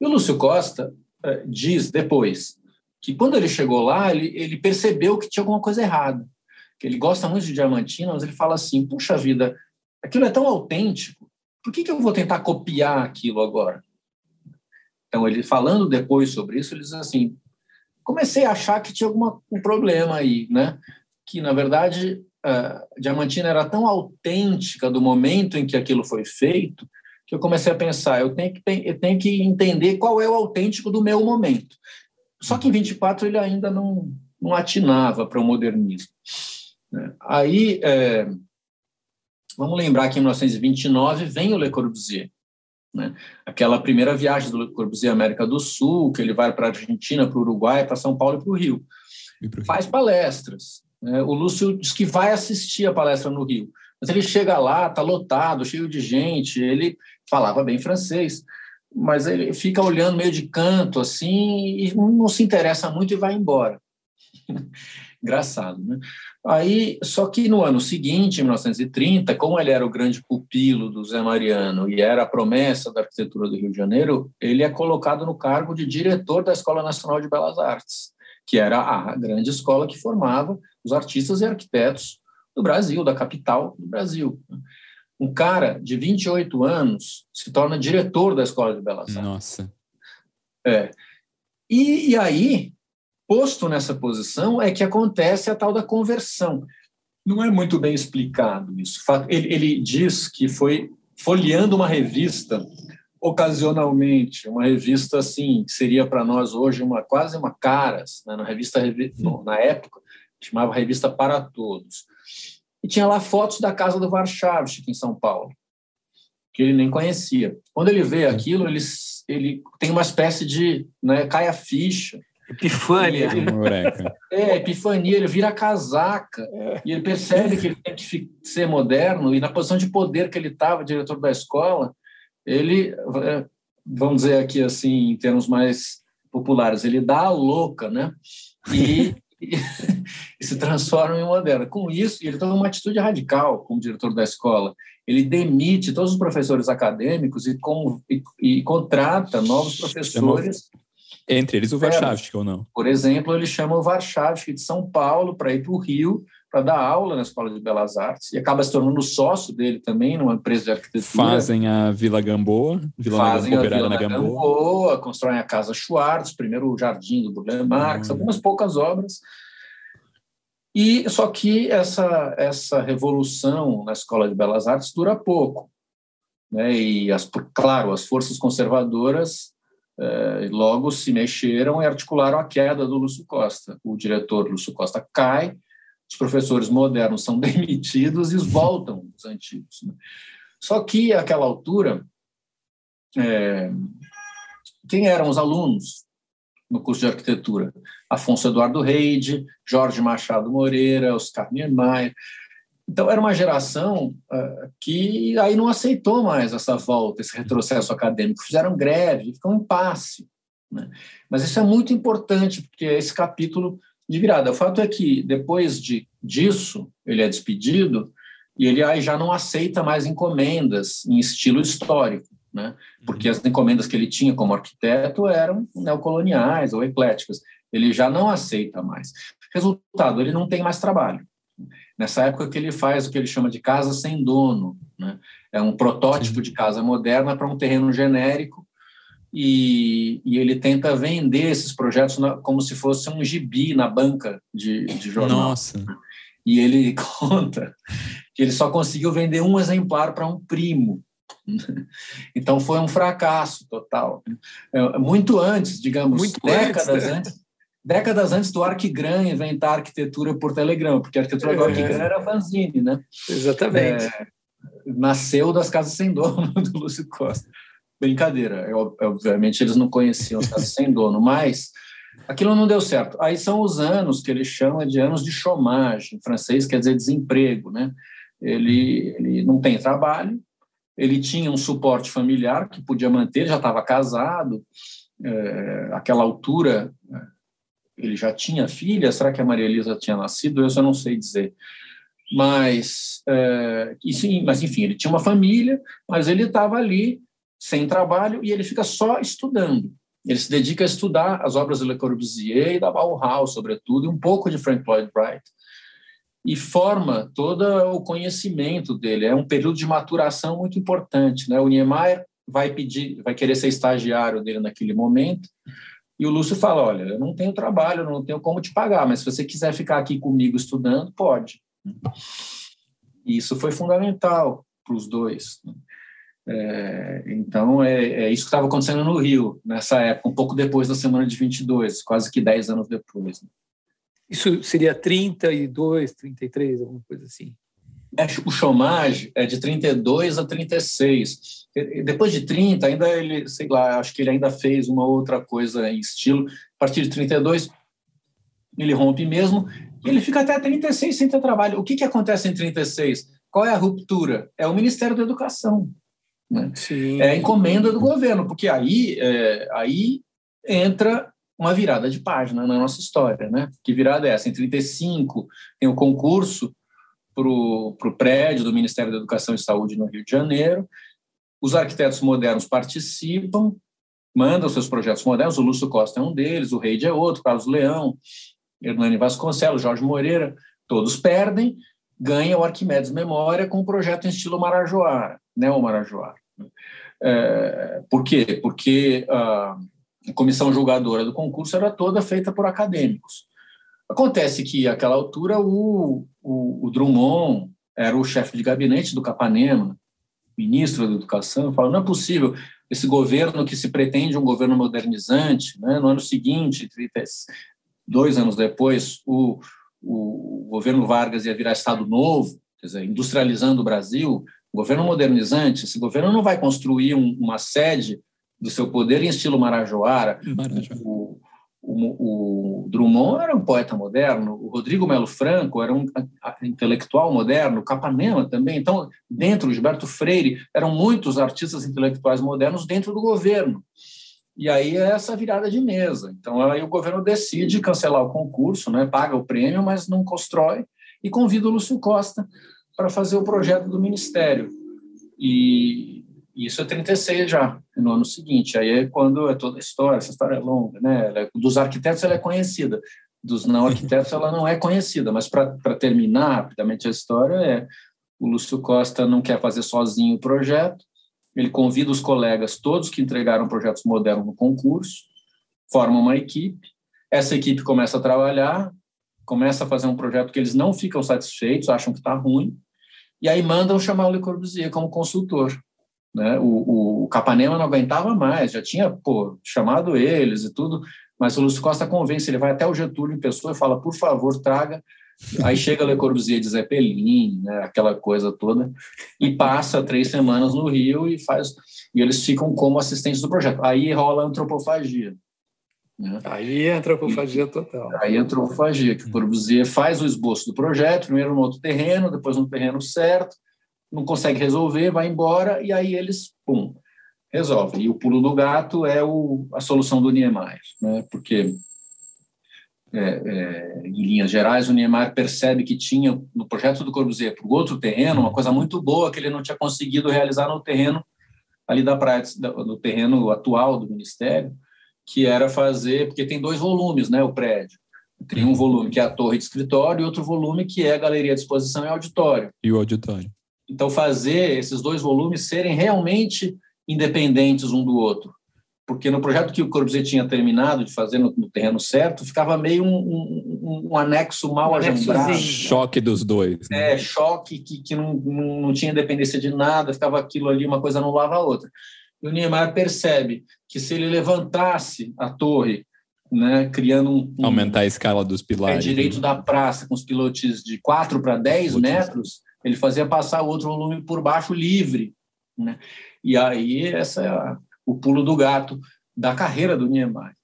Speaker 3: E o Lúcio Costa eh, diz depois que quando ele chegou lá, ele, ele percebeu que tinha alguma coisa errada. Que ele gosta muito de Diamantina, mas ele fala assim: puxa vida, aquilo é tão autêntico, por que, que eu vou tentar copiar aquilo agora? Então, ele falando depois sobre isso, ele diz assim: comecei a achar que tinha algum um problema aí, né? Que, na verdade, Diamantina era tão autêntica do momento em que aquilo foi feito que eu comecei a pensar, eu tenho que, eu tenho que entender qual é o autêntico do meu momento. Só que em 24 ele ainda não, não atinava para o modernismo. Né? Aí, é, vamos lembrar que em 1929 vem o Le Corbusier, né? aquela primeira viagem do Le Corbusier à América do Sul, que ele vai para a Argentina, para o Uruguai, para São Paulo e para o Rio. Faz palestras. Né? O Lúcio diz que vai assistir a palestra no Rio. Mas ele chega lá, está lotado, cheio de gente, ele falava bem francês, mas ele fica olhando meio de canto, assim, e não se interessa muito e vai embora. Engraçado, né? Aí, só que no ano seguinte, em 1930, como ele era o grande pupilo do Zé Mariano e era a promessa da arquitetura do Rio de Janeiro, ele é colocado no cargo de diretor da Escola Nacional de Belas Artes, que era a grande escola que formava os artistas e arquitetos do Brasil, da capital do Brasil. Um cara de 28 anos se torna diretor da Escola de Belas Artes.
Speaker 2: Nossa.
Speaker 3: É. E, e aí, posto nessa posição, é que acontece a tal da conversão. Não é muito bem explicado isso. Ele, ele diz que foi folheando uma revista ocasionalmente, uma revista assim, que seria para nós hoje uma quase uma caras, né, na revista na época chamava Revista para Todos. E tinha lá fotos da casa do Warszawski em São Paulo, que ele nem conhecia. Quando ele vê aquilo, ele, ele tem uma espécie de, né, cai a ficha.
Speaker 1: Epifânia.
Speaker 3: Ele, é, epifania, ele vira casaca é. e ele percebe que ele tem que ser moderno e na posição de poder que ele estava, diretor da escola, ele, é, vamos dizer aqui assim, em termos mais populares, ele dá a louca, né? E, e, e se transforma em moderno. Com isso, ele toma uma atitude radical como diretor da escola. Ele demite todos os professores acadêmicos e, com, e, e contrata novos professores.
Speaker 2: Entre eles o Warszawski ou não?
Speaker 3: Por exemplo, ele chama o Warszawski de São Paulo para ir para o Rio para dar aula na Escola de Belas Artes e acaba se tornando sócio dele também numa empresa de arquitetura.
Speaker 2: Fazem a Vila Gamboa,
Speaker 3: Vila Fazem a Vila na Gamboa. Gamboa, constroem a Casa Schwartz, primeiro o Jardim do Burle Marx, uhum. algumas poucas obras. E só que essa essa revolução na Escola de Belas Artes dura pouco, né? E as, claro, as forças conservadoras eh, logo se mexeram e articularam a queda do Lúcio Costa. O diretor Lúcio Costa cai os professores modernos são demitidos e voltam os antigos. Né? Só que, àquela altura, é, quem eram os alunos no curso de arquitetura? Afonso Eduardo Reide, Jorge Machado Moreira, Oscar Niemeyer. Então, era uma geração uh, que aí não aceitou mais essa volta, esse retrocesso acadêmico. Fizeram greve, ficou um impasse. Né? Mas isso é muito importante, porque esse capítulo de virada. O fato é que, depois de, disso, ele é despedido e ele aí já não aceita mais encomendas em estilo histórico, né? porque as encomendas que ele tinha como arquiteto eram neocoloniais ou ecléticas. Ele já não aceita mais. Resultado, ele não tem mais trabalho. Nessa época que ele faz o que ele chama de casa sem dono, né? é um protótipo Sim. de casa moderna para um terreno genérico e, e, ele tenta vender esses projetos na, como se fosse um gibi na banca de, de jornal.
Speaker 2: Nossa.
Speaker 3: E ele conta que ele só conseguiu vender um exemplar para um primo. Então foi um fracasso total. É, muito antes, digamos, Muito décadas antes, né? antes, décadas antes do Arquigram inventar arquitetura por telegrama, porque a arquitetura do é. Arquigram era fanzine, né?
Speaker 1: Exatamente. É,
Speaker 3: nasceu das casas sem dono do Lúcio Costa brincadeira. Eu, obviamente eles não conheciam as casas sem dono, mas aquilo não deu certo. Aí são os anos que ele chama de anos de chômage, em francês quer dizer desemprego, né? Ele, ele não tem trabalho, ele tinha um suporte familiar que podia manter, já estava casado, é, aquela altura é, ele já tinha filha, será que a Maria Elisa tinha nascido? Eu só não sei dizer. Mas, é, sim, mas enfim, ele tinha uma família, mas ele estava ali sem trabalho e ele fica só estudando. Ele se dedica a estudar as obras de Le Corbusier e da Bauhaus, sobretudo, e um pouco de Frank Lloyd Wright, e forma todo o conhecimento dele. É um período de maturação muito importante. Né? O Niemeyer vai pedir, vai querer ser estagiário dele naquele momento, e o Lúcio fala: Olha, eu não tenho trabalho, não tenho como te pagar, mas se você quiser ficar aqui comigo estudando, pode. E isso foi fundamental para os dois. É, então, é, é, isso que estava acontecendo no Rio, nessa época, um pouco depois da semana de 22, quase que 10 anos depois. Né?
Speaker 1: Isso seria 32, 33, alguma coisa assim?
Speaker 3: É, o chômage é de 32 a 36. Depois de 30, ainda ele, sei lá, acho que ele ainda fez uma outra coisa em estilo. A partir de 32, ele rompe mesmo, e ele fica até 36 sem ter trabalho. O que, que acontece em 36? Qual é a ruptura? É o Ministério da Educação. Né? É a encomenda do governo, porque aí, é, aí entra uma virada de página na nossa história. Né? Que virada é essa? Em 35 tem o concurso para o prédio do Ministério da Educação e Saúde no Rio de Janeiro. Os arquitetos modernos participam, mandam seus projetos modernos. O Lúcio Costa é um deles, o Reide é outro, Carlos Leão, Hernani Vasconcelos, Jorge Moreira, todos perdem ganha o Arquimedes Memória com um projeto em estilo Marajoara, neo-Marajoara. É, por quê? Porque a comissão julgadora do concurso era toda feita por acadêmicos. Acontece que, àquela altura, o, o, o Drummond era o chefe de gabinete do Capanema, ministro da Educação, falou: não é possível esse governo que se pretende um governo modernizante, né? no ano seguinte, dois anos depois, o, o governo Vargas ia virar Estado Novo, quer dizer, industrializando o Brasil, governo modernizante, esse governo não vai construir um, uma sede do seu poder em estilo Marajoara. Marajoara. O, o, o, Drummond era um poeta moderno, o Rodrigo Melo Franco era um intelectual moderno, Capanema também. Então, dentro Gilberto Freire, eram muitos artistas intelectuais modernos dentro do governo. E aí é essa virada de mesa. Então, aí o governo decide cancelar o concurso, né, paga o prêmio, mas não constrói, e convida o Lúcio Costa para fazer o projeto do Ministério. E isso é 36 já, no ano seguinte. Aí é quando é toda a história, essa história é longa, né? É, dos arquitetos ela é conhecida, dos não arquitetos ela não é conhecida, mas para terminar rapidamente a história, é o Lúcio Costa não quer fazer sozinho o projeto, ele convida os colegas, todos que entregaram projetos modernos no concurso, forma uma equipe, essa equipe começa a trabalhar, começa a fazer um projeto que eles não ficam satisfeitos, acham que está ruim, e aí mandam chamar o Le Corbusier como consultor. Né? O, o, Capanema não aguentava mais, já tinha pô, chamado eles e tudo, mas o Lúcio Costa convence, ele vai até o Getúlio em pessoa e fala, por favor, traga. Aí chega Le Corbusier de Zeppelin, né, aquela coisa toda, e passa três semanas no Rio e faz e eles ficam como assistentes do projeto. Aí rola a antropofagia.
Speaker 1: Né? Aí é antropofagia total.
Speaker 3: Aí é antropofagia, que o Corbusier faz o esboço do projeto, primeiro no outro terreno, depois no terreno certo, não consegue resolver, vai embora, e aí eles, pum, resolvem. E o pulo do gato é o, a solução do Niemeyer, né? porque, é, é, em linhas gerais, o Niemeyer percebe que tinha, no projeto do Corbusier, para o outro terreno, uma coisa muito boa que ele não tinha conseguido realizar no terreno ali da praia, no terreno atual do Ministério, que era fazer, porque tem dois volumes, né, o prédio. Tem um volume que é a torre de escritório e outro volume que é a galeria de exposição e auditório.
Speaker 2: E o auditório.
Speaker 3: Então, fazer esses dois volumes serem realmente independentes um do outro. Porque no projeto que o Corbusier tinha terminado de fazer no, no terreno certo, ficava meio um, um, um anexo mal um agembrado.
Speaker 2: Choque dos dois.
Speaker 3: Né? É, choque que, que não, não, não tinha independência de nada, ficava aquilo ali, uma coisa não lava a outra. E o Niemeyer percebe que se ele levantasse a torre né, criando um,
Speaker 2: um, aumentar a escala dos pilares.
Speaker 3: É direito né? da praça com os pilotes de 4 para 10 metros, ele fazia passar o outro volume por baixo livre. Né? E aí, essa é a, o pulo do gato da carreira do Niemeyer.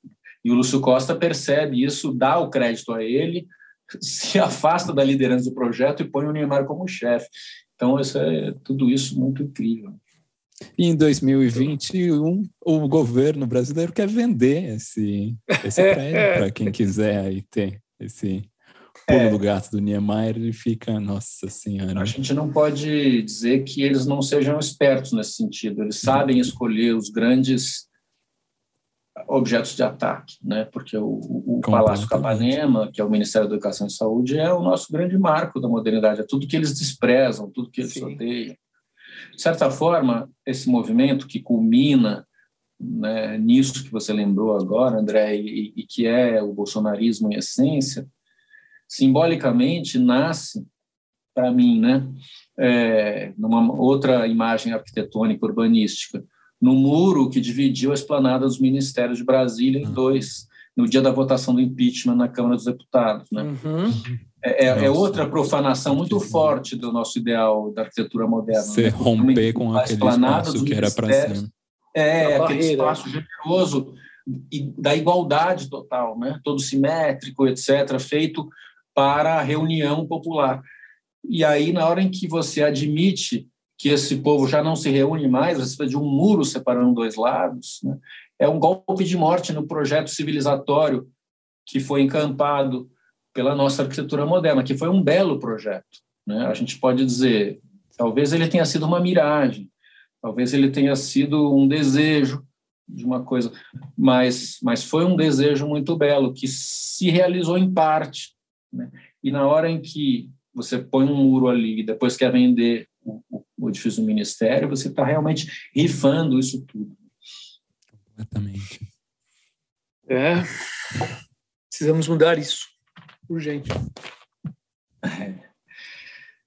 Speaker 3: E o Lúcio Costa percebe isso, dá o crédito a ele, se afasta da liderança do projeto e põe o Niemeyer como chefe. Então, isso é tudo isso muito incrível.
Speaker 2: E em 2021, o governo brasileiro quer vender esse, esse prédio para quem quiser aí ter esse pulo é. do gato do Niemeyer, ele fica, nossa senhora.
Speaker 3: A gente não pode dizer que eles não sejam espertos nesse sentido. Eles sabem escolher os grandes objetos de ataque, né? Porque o, o Palácio Capanema, que é o Ministério da Educação e Saúde, é o nosso grande marco da modernidade. É tudo que eles desprezam, tudo que eles Sim. odeiam. De certa forma, esse movimento que culmina né, nisso que você lembrou agora, André, e, e que é o bolsonarismo em essência, simbolicamente nasce, para mim, né, é, numa outra imagem arquitetônica urbanística, no muro que dividiu a esplanada dos ministérios de Brasília em uhum. dois, no dia da votação do impeachment na Câmara dos Deputados. Né? Uhum. É, é, é, outra profanação muito forte do nosso ideal da arquitetura moderna.
Speaker 2: Você né? romper com aquele espaço que era para ser.
Speaker 3: É, aquele espaço generoso e da igualdade total, né? todo simétrico, etc., feito para a reunião popular. E aí, na hora em que você admite que esse povo já não se reúne mais, você precisa de um muro separando dois lados, né? é um golpe de morte no projeto civilizatório que foi encampado pela nossa arquitetura moderna, que foi um belo projeto. Né? A gente pode dizer, talvez ele tenha sido uma miragem, talvez ele tenha sido um desejo de uma coisa, mas, mas foi um desejo muito belo que se realizou em parte né? E na hora em que você põe um muro ali e depois quer vender o, o edifício do ministério, você está realmente rifando isso tudo.
Speaker 2: Completamente.
Speaker 1: É, precisamos mudar isso, urgente.
Speaker 3: É.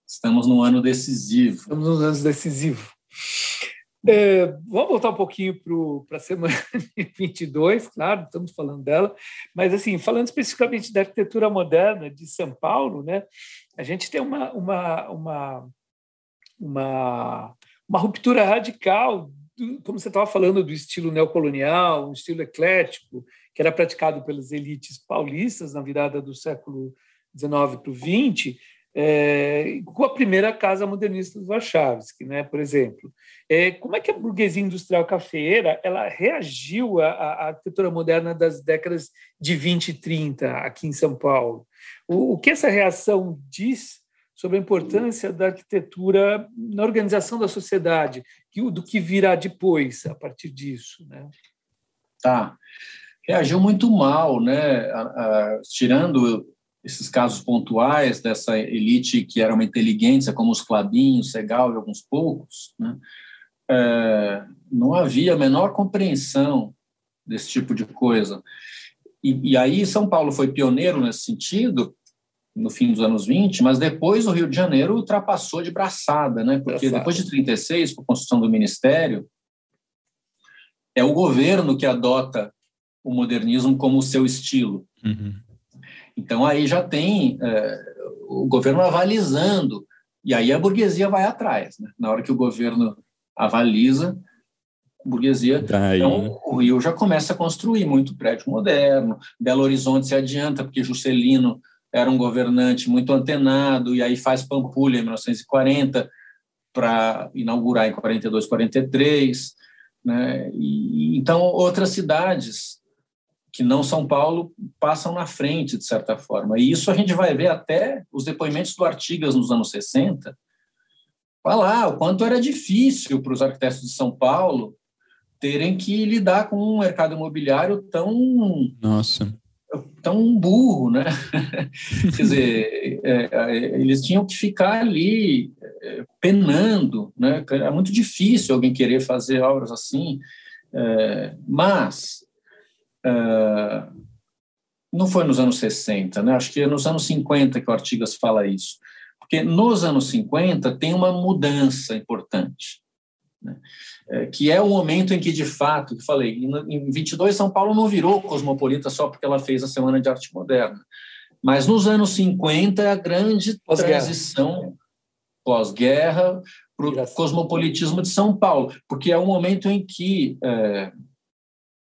Speaker 3: Estamos num ano decisivo.
Speaker 1: Estamos num ano decisivo. É, vamos voltar um pouquinho para a semana 22, claro, estamos falando dela, mas assim, falando especificamente da arquitetura moderna de São Paulo, né, a gente tem uma, uma, uma, uma, uma ruptura radical, como você estava falando, do estilo neocolonial, um estilo eclético, que era praticado pelas elites paulistas na virada do século XIX para o XX, é, com a primeira casa modernista do Warszawski, né, por exemplo. É, como é que a burguesia industrial cafeeira ela reagiu à, à, arquitetura moderna das décadas de 20 e 30 aqui em São Paulo? O, o que essa reação diz sobre a importância da arquitetura na organização da sociedade, do que virá depois a partir disso, né?
Speaker 3: Tá. Reagiu muito mal, né? tirando esses casos pontuais dessa elite que era uma inteligência, como os Clabinhos, Segal e alguns poucos, né? é, não havia a menor compreensão desse tipo de coisa. E, e, aí São Paulo foi pioneiro nesse sentido, no fim dos anos 20, mas depois o Rio de Janeiro ultrapassou de braçada, né? porque Braçada. depois de 36, com a construção do Ministério, é o governo que adota o modernismo como seu estilo. Uhum. Então, aí já tem é, o governo avalizando, e aí a burguesia vai atrás. Né? Na hora que o governo avaliza, a burguesia. Daí. Então, o Rio já começa a construir muito prédio moderno, Belo Horizonte se adianta, porque Juscelino era um governante muito antenado, e aí faz Pampulha em 1940 para inaugurar em 42, 43. Né? E, então, outras cidades que não São Paulo passam na frente, de certa forma. E isso a gente vai ver até os depoimentos do Artigas nos anos 60, falar o quanto era difícil para os arquitetos de São Paulo terem que lidar com um mercado imobiliário tão
Speaker 2: nossa
Speaker 3: tão burro, né? Quer dizer, é, é, eles tinham que ficar ali é, penando, né? É muito difícil alguém querer fazer obras assim, é, mas ah, não foi nos anos 60, né? acho que é nos anos 50 que o Artigas fala isso. Porque nos anos 50 tem uma mudança importante, né? é, que é o momento em que, de fato, que falei, em 22 São Paulo não virou cosmopolita só porque ela fez a Semana de Arte Moderna. Mas nos anos 50 é a grande pós transição pós-guerra para o cosmopolitismo de São Paulo, porque é o momento em que é,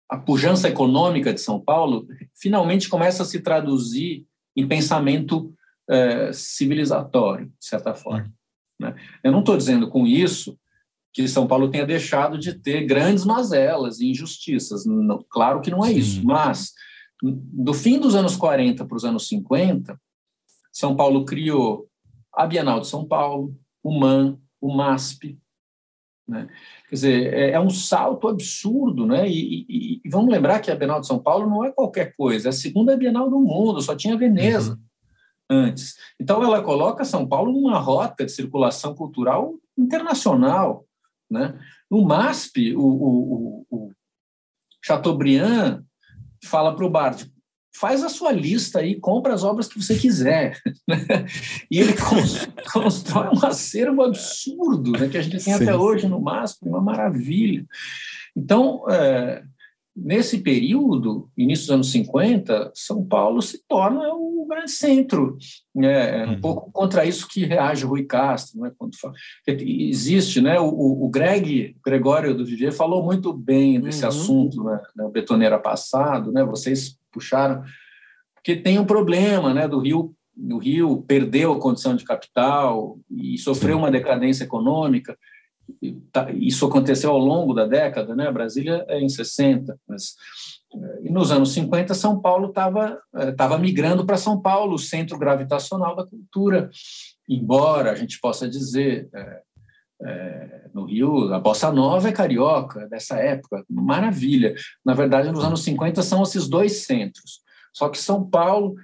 Speaker 3: a pujança econômica de São Paulo finalmente começa a se traduzir em pensamento é, civilizatório, de certa forma. Né? Eu não estou dizendo com isso que São Paulo tenha deixado de ter grandes mazelas e injustiças. Não, claro que não é isso, Sim. mas do fim dos anos 40 para os anos 50, São Paulo criou a Bienal de São Paulo, o MAN, o MASP, né? Quer dizer, é, é, um salto absurdo, né? E, e, e, vamos lembrar que a Bienal de São Paulo não é qualquer coisa, é a segunda Bienal do mundo, só tinha Veneza uhum. antes. Então, ela coloca São Paulo numa rota de circulação cultural internacional, né? No MASP, o, o, o Chateaubriand fala para o Bardi, faz a sua lista aí, compra as obras que você quiser. Né? E ele constrói um acervo absurdo, né, que a gente tem sim, até hoje no máximo, uma maravilha. Então, é, nesse período, início dos anos 50, São Paulo se torna um grande centro. Né? É um uhum. pouco contra isso que reage o Rui Castro, né? quando fala. Existe, né? o, o Greg, Gregório do Vivier, falou muito bem desse uhum. assunto né? na betoneira passado, né? vocês puxaram, porque tem um problema, né, do Rio, o Rio perdeu a condição de capital e sofreu uma decadência econômica. Tá, isso aconteceu ao longo da década, né? Brasília é em 60, mas e nos anos 50 São Paulo estava estava migrando para São Paulo, o centro gravitacional da cultura. Embora a gente possa dizer é, é, no Rio, a bossa nova é carioca, dessa época, maravilha. Na verdade, nos anos 50 são esses dois centros. Só que São Paulo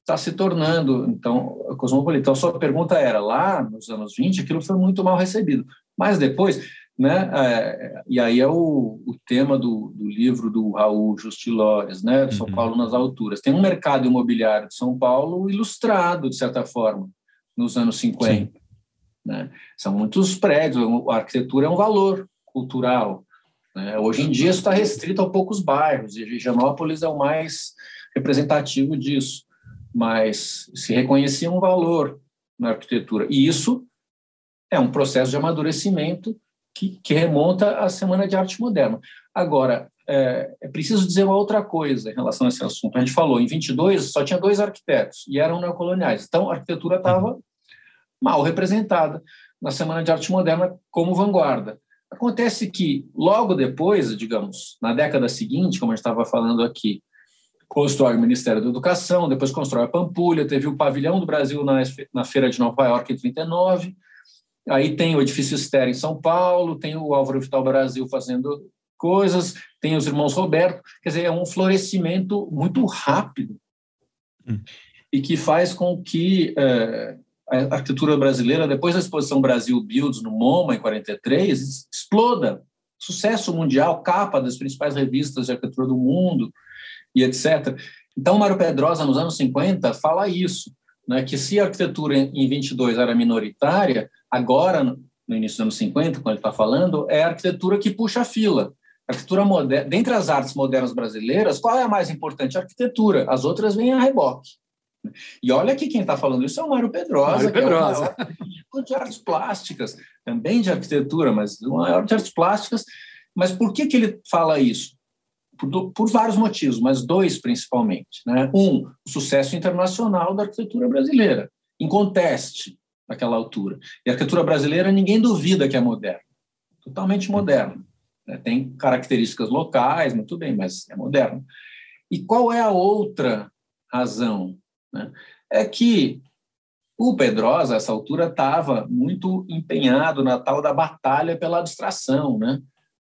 Speaker 3: está se tornando, então, cosmopolita. Então, a sua pergunta era, lá nos anos 20, aquilo foi muito mal recebido. Mas depois, né, é, e aí é o, o tema do, do, livro do Raul Justilores, né, de São uhum. Paulo nas alturas. Tem um mercado imobiliário de São Paulo ilustrado, de certa forma, nos anos 50. Né? São muitos prédios, a arquitetura é um valor cultural. Né? Hoje em dia isso está restrito a poucos bairros, e Higienópolis é o mais representativo disso mas se reconhecia um valor na arquitetura. E isso é um processo de amadurecimento que, que remonta à Semana de Arte Moderna. Agora, é, é, preciso dizer uma outra coisa em relação a esse assunto. A gente falou, em 22 só tinha dois arquitetos e eram neocoloniais. Então, a arquitetura estava mal representada na Semana de Arte Moderna como vanguarda. Acontece que, logo depois, digamos, na década seguinte, como a gente estava falando aqui, constrói o Ministério da Educação, depois constrói a Pampulha, teve o Pavilhão do Brasil na, na Feira de Nova York em 39, aí tem o Edifício Esther em São Paulo, tem o Álvaro Vital Brasil fazendo coisas, tem os irmãos Roberto, quer dizer, é um florescimento muito rápido hum. e que faz com que é, a arquitetura brasileira, depois da exposição Brasil Builds no MoMA em 43, exploda. Sucesso mundial, capa das principais revistas de arquitetura do mundo, e etc. Então, Mário Pedrosa, nos anos 50, fala isso, né, que se a arquitetura em 22 era minoritária, agora, no início dos anos 50, quando ele está falando, é a arquitetura que puxa a fila. Arquitetura moderna, dentre as artes modernas brasileiras, qual é a mais importante? A arquitetura. As outras vêm a reboque. E olha que quem está falando isso é o Mário Pedrosa, Mário Pedrosa. que é o de artes plásticas, também de arquitetura, mas o maior de artes plásticas. Mas por que, que ele fala isso? por, por, vários motivos, mas dois principalmente. Né? Um, o sucesso internacional da arquitetura brasileira, em conteste naquela altura. E a arquitetura brasileira, ninguém duvida que é moderna, totalmente moderna. Né? Tem características locais, muito bem, mas é moderna. E qual é a outra razão? Né? É que o Pedrosa, a essa altura, estava muito empenhado na tal da batalha pela abstração, né?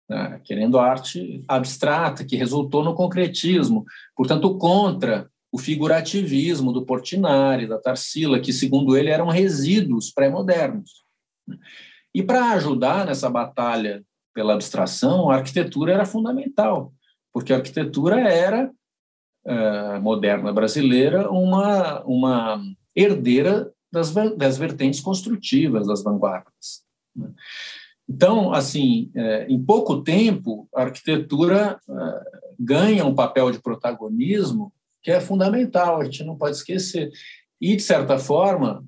Speaker 3: né, querendo arte abstrata, que resultou no concretismo, portanto, contra o figurativismo do Portinari, da Tarsila, que, segundo ele, eram resíduos pré-modernos. E para ajudar nessa batalha pela abstração, a arquitetura era fundamental, porque a arquitetura era, uh, moderna brasileira, uma, uma herdeira das, das vertentes construtivas das vanguardas. Né? Então, assim, é, em pouco tempo, a arquitetura é, ganha um papel de protagonismo que é fundamental, a gente não pode esquecer. E, de certa forma,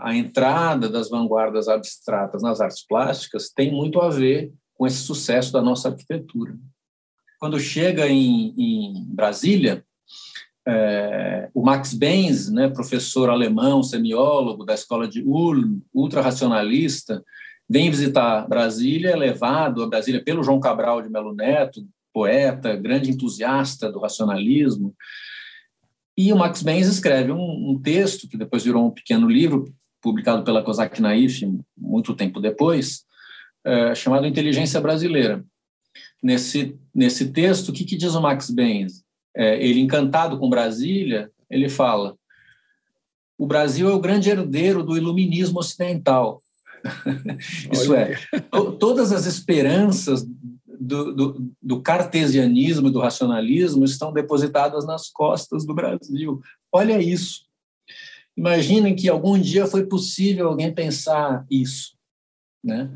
Speaker 3: a entrada das vanguardas abstratas nas artes plásticas tem muito a ver com esse sucesso da nossa arquitetura. Quando chega em, em Brasília, é, o Max Benz, né, professor alemão, semiólogo da escola de Ulm, ultrarracionalista, vem visitar Brasília, é levado a Brasília pelo João Cabral de Melo Neto, poeta, grande entusiasta do racionalismo. E o Max Benz escreve um, um texto, que depois virou um pequeno livro, publicado pela Kozak Naif muito tempo depois, é, chamado Inteligência Brasileira. Nesse, nesse texto, o que, que diz o Max Benz? É, ele, encantado com Brasília, ele fala: o Brasil é o grande herdeiro do iluminismo ocidental. Isso é, to, todas as esperanças do, do, do, cartesianismo e do racionalismo estão depositadas nas costas do Brasil. Olha isso. Imaginem que algum dia foi possível alguém pensar isso, né?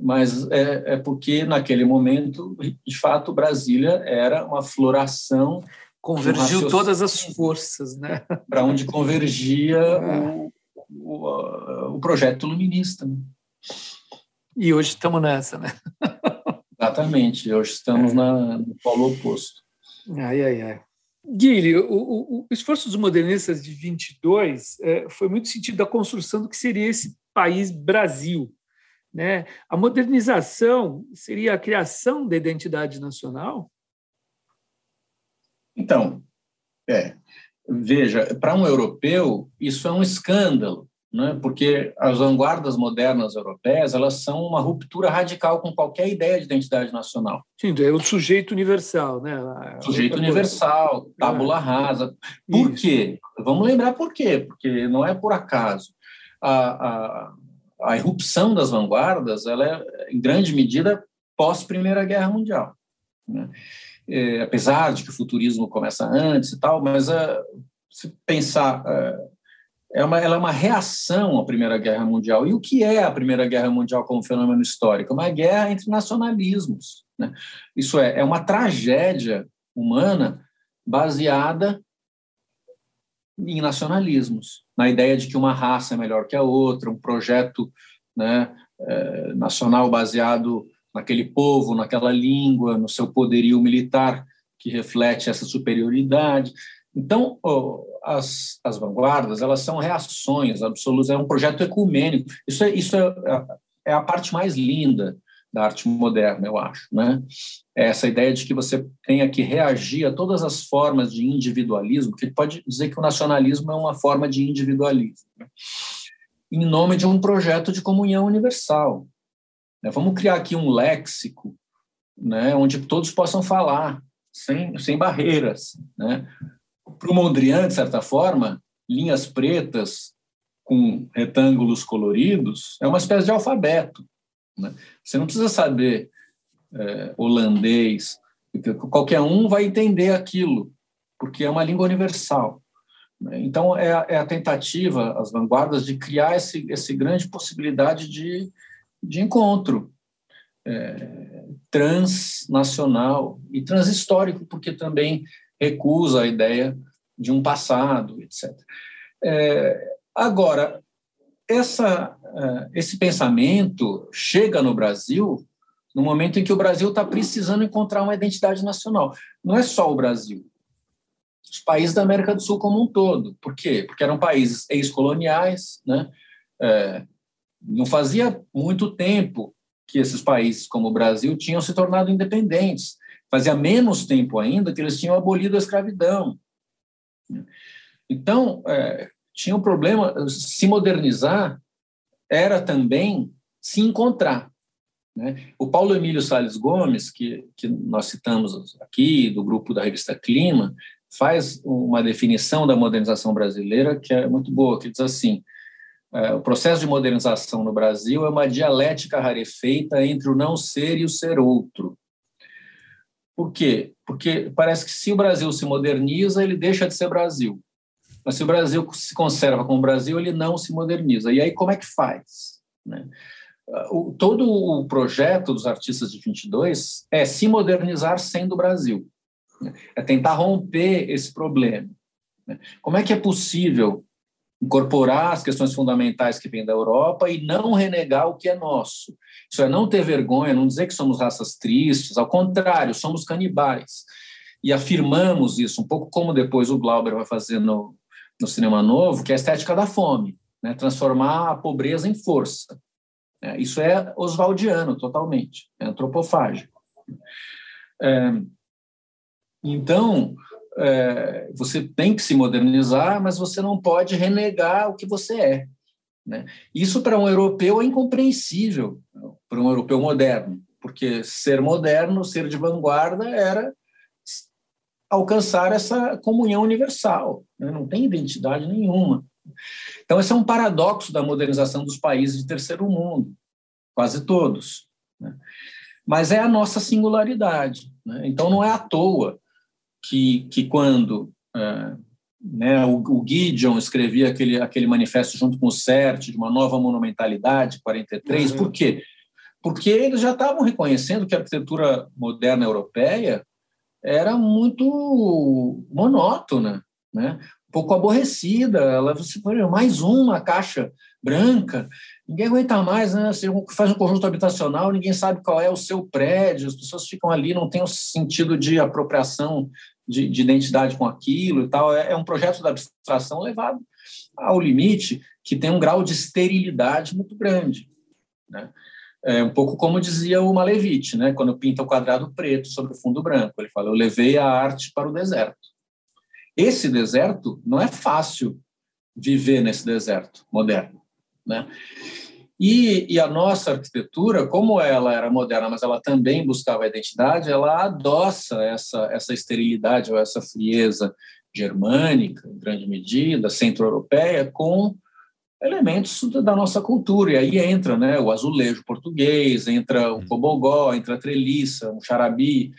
Speaker 3: Mas é, é porque naquele momento, de fato, Brasília era uma floração
Speaker 1: convergiu todas as forças, né?
Speaker 3: Para onde convergia é. o, o, o projeto luminista. Né?
Speaker 1: E hoje estamos nessa, né?
Speaker 3: Exatamente, hoje estamos é. na, no polo oposto.
Speaker 1: Ai, ai, ai. Guilherme, o, o, esforço dos modernistas de 22 é, foi muito sentido da construção do que seria esse país Brasil. Né? A modernização seria a criação da identidade nacional?
Speaker 3: Então, é, Veja, para um europeu, isso é um escândalo, né? porque as vanguardas modernas europeias elas são uma ruptura radical com qualquer ideia de identidade nacional.
Speaker 1: Sim, é o sujeito universal. Né?
Speaker 3: Sujeito universal, tábula é. rasa. Por isso. quê? Vamos lembrar por quê, porque não é por acaso. A, a, a irrupção das vanguardas, ela é, em grande medida, pós-Primeira Guerra Mundial. Né? É, apesar de que o futurismo começa antes e tal, mas é, se pensar, é, é uma, ela é uma reação à Primeira Guerra Mundial. E o que é a Primeira Guerra Mundial como fenômeno histórico? Uma guerra entre nacionalismos. Né? Isso é, é uma tragédia humana baseada em nacionalismos, na ideia de que uma raça é melhor que a outra, um projeto né, é, nacional baseado naquele povo, naquela língua, no seu poderio militar que reflete essa superioridade. Então, as, as vanguardas, elas são reações absolutas, é um projeto ecumênico. Isso é, isso é, é a parte mais linda da arte moderna, eu acho, né? É essa ideia de que você tenha que reagir a todas as formas de individualismo, que pode dizer que o nacionalismo é uma forma de individualismo, né? em nome de um projeto de comunhão universal. Né? Vamos criar aqui um léxico, né, onde todos possam falar sem, sem barreiras, né? Para o Mondrian, de certa forma, linhas pretas com retângulos coloridos é uma espécie de alfabeto. Né? Você não precisa saber é, holandês, qualquer um vai entender aquilo, porque é uma língua universal. Né? Então, é, é, a tentativa, as vanguardas, de criar esse, esse grande possibilidade de, de encontro é, transnacional e transhistórico, porque também recusa a ideia de um passado, etc. É, agora, essa, esse pensamento chega no Brasil no momento em que o Brasil está precisando encontrar uma identidade nacional. Não é só o Brasil, os países da América do Sul como um todo. Por quê? Porque eram países ex-coloniais, né? É, não fazia muito tempo que esses países, como o Brasil, tinham se tornado independentes. Fazia menos tempo ainda que eles tinham abolido a escravidão. Então, é, tinha um problema, se modernizar era também se encontrar. Né? O Paulo Emílio Salles Gomes, que, que nós citamos aqui, do grupo da revista Clima, faz uma definição da modernização brasileira que é muito boa, que diz assim, é, o processo de modernização no Brasil é uma dialética rarefeita entre o não ser e o ser outro. Por quê? Porque parece que se o Brasil se moderniza, ele deixa de ser Brasil. Mas se o Brasil se conserva como Brasil, ele não se moderniza. E aí como é que faz? Né? O, todo o projeto dos artistas de 22 é se modernizar sendo Brasil. Né? É tentar romper esse problema. Né? Como é que é possível incorporar as questões fundamentais que vêm da Europa e não renegar o que é nosso. Isso é não ter vergonha, não dizer que somos raças tristes, ao contrário, somos canibais. E afirmamos isso, um pouco como depois o Glauber vai fazer no, no Cinema Novo, que é a estética da fome, né? transformar a pobreza em força. É, isso é oswaldiano, totalmente, é antropofágico. É, então, é, você tem que se modernizar, mas você não pode renegar o que você é. Né? Isso para um europeu é incompreensível, para um europeu moderno, porque ser moderno, ser de vanguarda, era alcançar essa comunhão universal. Né? Não tem identidade nenhuma. Então, esse é um paradoxo da modernização dos países de terceiro mundo, quase todos. Né? Mas é a nossa singularidade. Né? Então, não é à toa que, que quando é, né, o, o Gideon escrevia aquele, aquele manifesto junto com o CERT de uma nova monumentalidade, 43, uhum. por quê? Porque eles já estavam reconhecendo que a arquitetura moderna europeia era muito monótona, né? um pouco aborrecida. Ela você mais uma caixa branca, ninguém aguenta mais, né? Você faz um conjunto habitacional, ninguém sabe qual é o seu prédio, as pessoas ficam ali, não tem o sentido de apropriação de, de identidade com aquilo e tal. É, é, um projeto da abstração levado ao limite que tem um grau de esterilidade muito grande. Né? É um pouco como dizia o Malevich, né? quando pinta o quadrado preto sobre o fundo branco. Ele fala: Eu levei a arte para o deserto. Esse deserto não é fácil viver nesse deserto moderno. Né? E, e, a nossa arquitetura, como ela era moderna, mas ela também buscava a identidade, ela adoça essa, essa esterilidade ou essa frieza germânica, em grande medida, centro-europeia, com elementos da nossa cultura. E aí entra né, o azulejo português, entra o cobogó, entra a treliça, o xarabi,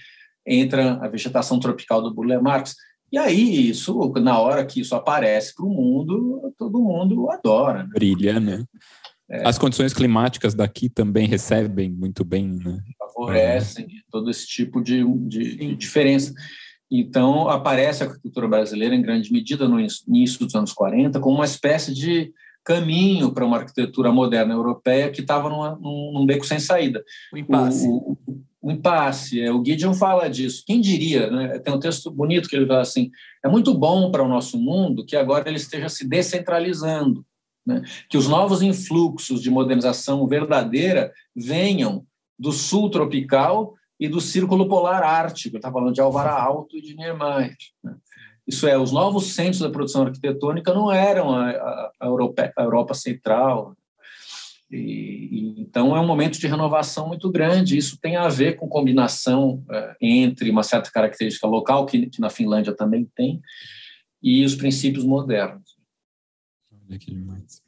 Speaker 3: entra a vegetação tropical do Burle Marx. E aí, isso, na hora que isso aparece para o mundo, todo mundo adora. Né?
Speaker 2: Brilha, né? É. As condições climáticas daqui também recebem muito bem, né?
Speaker 3: Favorecem todo esse tipo de, de, de diferença. Então, aparece a cultura brasileira, em grande medida, no início dos anos 40, como uma espécie de caminho para uma arquitetura moderna europeia que estava num, num, beco sem saída.
Speaker 1: O impasse.
Speaker 3: O, o, o impasse. É, o Gideon fala disso. Quem diria? Né? Tem um texto bonito que ele fala assim: é muito bom para o nosso mundo que agora ele esteja se descentralizando, né? que os novos influxos de modernização verdadeira venham do sul tropical e do círculo polar ártico. Está falando de Alvara Alto e de Niemeyer. Né? Isso é, os novos centros da produção arquitetônica não eram a, a, a, Europa, a Europa, Central. E, então, é um momento de renovação muito grande. Isso tem a ver com combinação é, entre uma certa característica local, que, que, na Finlândia também tem, e os princípios modernos.
Speaker 2: Olha que demais.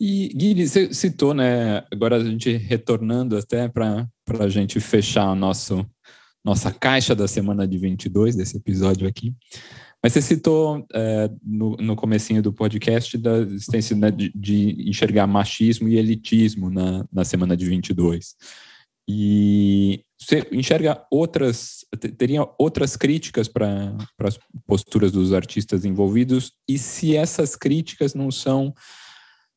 Speaker 2: E, Guilherme, você citou, né, agora a gente retornando até para a gente fechar nosso nossa caixa da semana de 22, desse episódio aqui. Mas você citou é, no, no comecinho do podcast da existência né, de, de, enxergar machismo e elitismo na, na semana de 22. E você enxerga outras, teria outras críticas para as posturas dos artistas envolvidos? E se essas críticas não são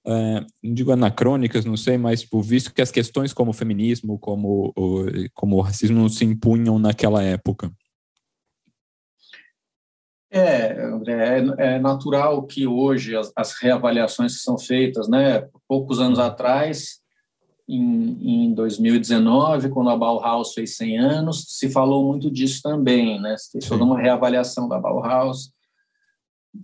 Speaker 2: é, não digo anacrônicas, não sei, mas por visto que as questões como o feminismo, como como o racismo não se impunham naquela época.
Speaker 3: É, André, é, é natural que hoje as, as, reavaliações que são feitas, né? Poucos anos atrás, em, em 2019, quando a Bauhaus fez 100 anos, se falou muito disso também, né? Se fez toda uma reavaliação da Bauhaus,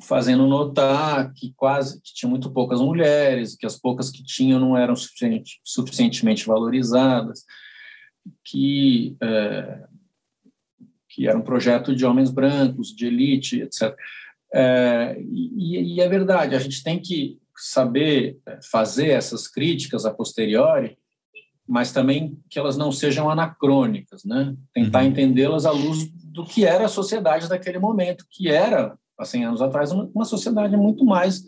Speaker 3: fazendo notar que quase que tinha muito poucas mulheres, que as poucas que tinham não eram suficiente, suficientemente valorizadas, que é, que era um projeto de homens brancos, de elite, etc. É, e, e, é verdade, a gente tem que saber é, fazer essas críticas a posteriori, mas também que elas não sejam anacrônicas, né? Tentar uhum. entendê-las à luz do que era a sociedade daquele momento, que era há 100 anos atrás, uma sociedade muito mais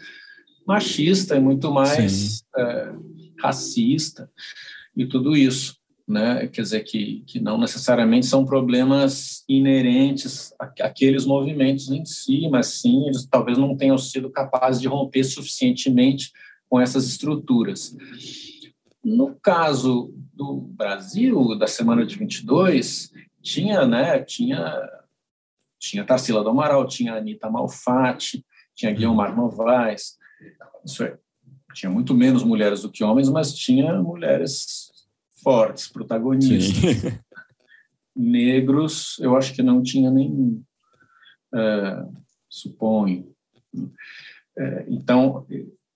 Speaker 3: machista e muito mais é, racista e tudo isso. Né? Quer dizer, que, que não necessariamente são problemas inerentes àqueles movimentos em si, mas sim, eles talvez não tenham sido capazes de romper suficientemente com essas estruturas. No caso do Brasil, da semana de 22, tinha, né, tinha tinha Tarsila do Amaral, tinha Anitta Malfatti, tinha uhum. Guilherme Novaes. Isso é, tinha muito menos mulheres do que homens, mas tinha mulheres fortes, protagonistas. Negros, eu acho que não tinha nem, é, suponho. É, então,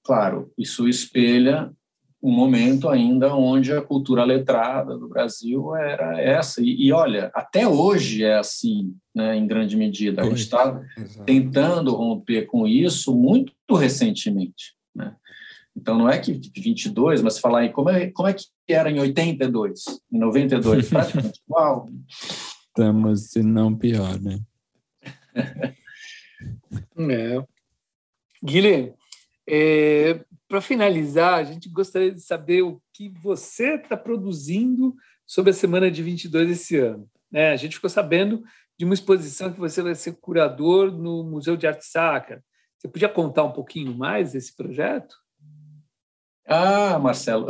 Speaker 3: claro, isso espelha um momento ainda onde a cultura letrada do Brasil era essa. E, e olha, até hoje é assim, né, em grande medida. A gente está tentando romper com isso muito recentemente. Né? Então, não é que 22, mas falar em como é, como é que era em 82, em 92, praticamente igual.
Speaker 2: Estamos, se não pior, né?
Speaker 1: é. Guilherme, é, para finalizar, a gente gostaria de saber o que você está produzindo sobre a semana de 22 esse ano. É, a gente ficou sabendo de uma exposição que você vai ser curador no Museu de Arte Sacra. Você podia contar um pouquinho mais desse projeto?
Speaker 3: Ah, Marcelo,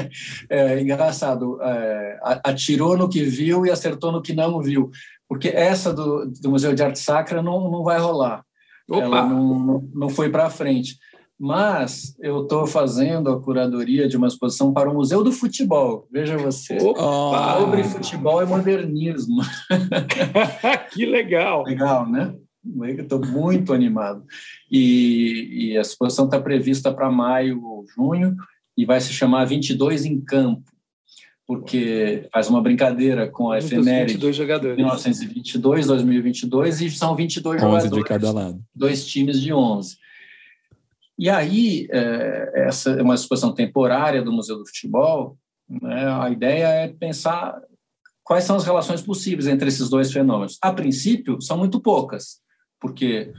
Speaker 3: é engraçado. É, atirou no que viu e acertou no que não viu, porque essa do, do Museu de Arte Sacra não, não vai rolar. Opa. Ela não, não, foi para frente mas eu estou fazendo a curadoria de uma exposição para o Museu do Futebol. Veja você. Opa! Sobre futebol e modernismo.
Speaker 1: que legal!
Speaker 3: Legal, né? Estou muito animado. E, e a exposição está prevista para maio ou junho e vai se chamar 22 em Campo, porque faz uma brincadeira com a efeméride
Speaker 1: 22 jogadores.
Speaker 3: 1922, 2022 e são 22 11 jogadores.
Speaker 2: de cada lado.
Speaker 3: Dois times de 11. E aí, é, essa é uma exposição temporária do Museu do Futebol. Né, a ideia é pensar quais são as relações possíveis entre esses dois fenômenos. A princípio, são muito poucas, porque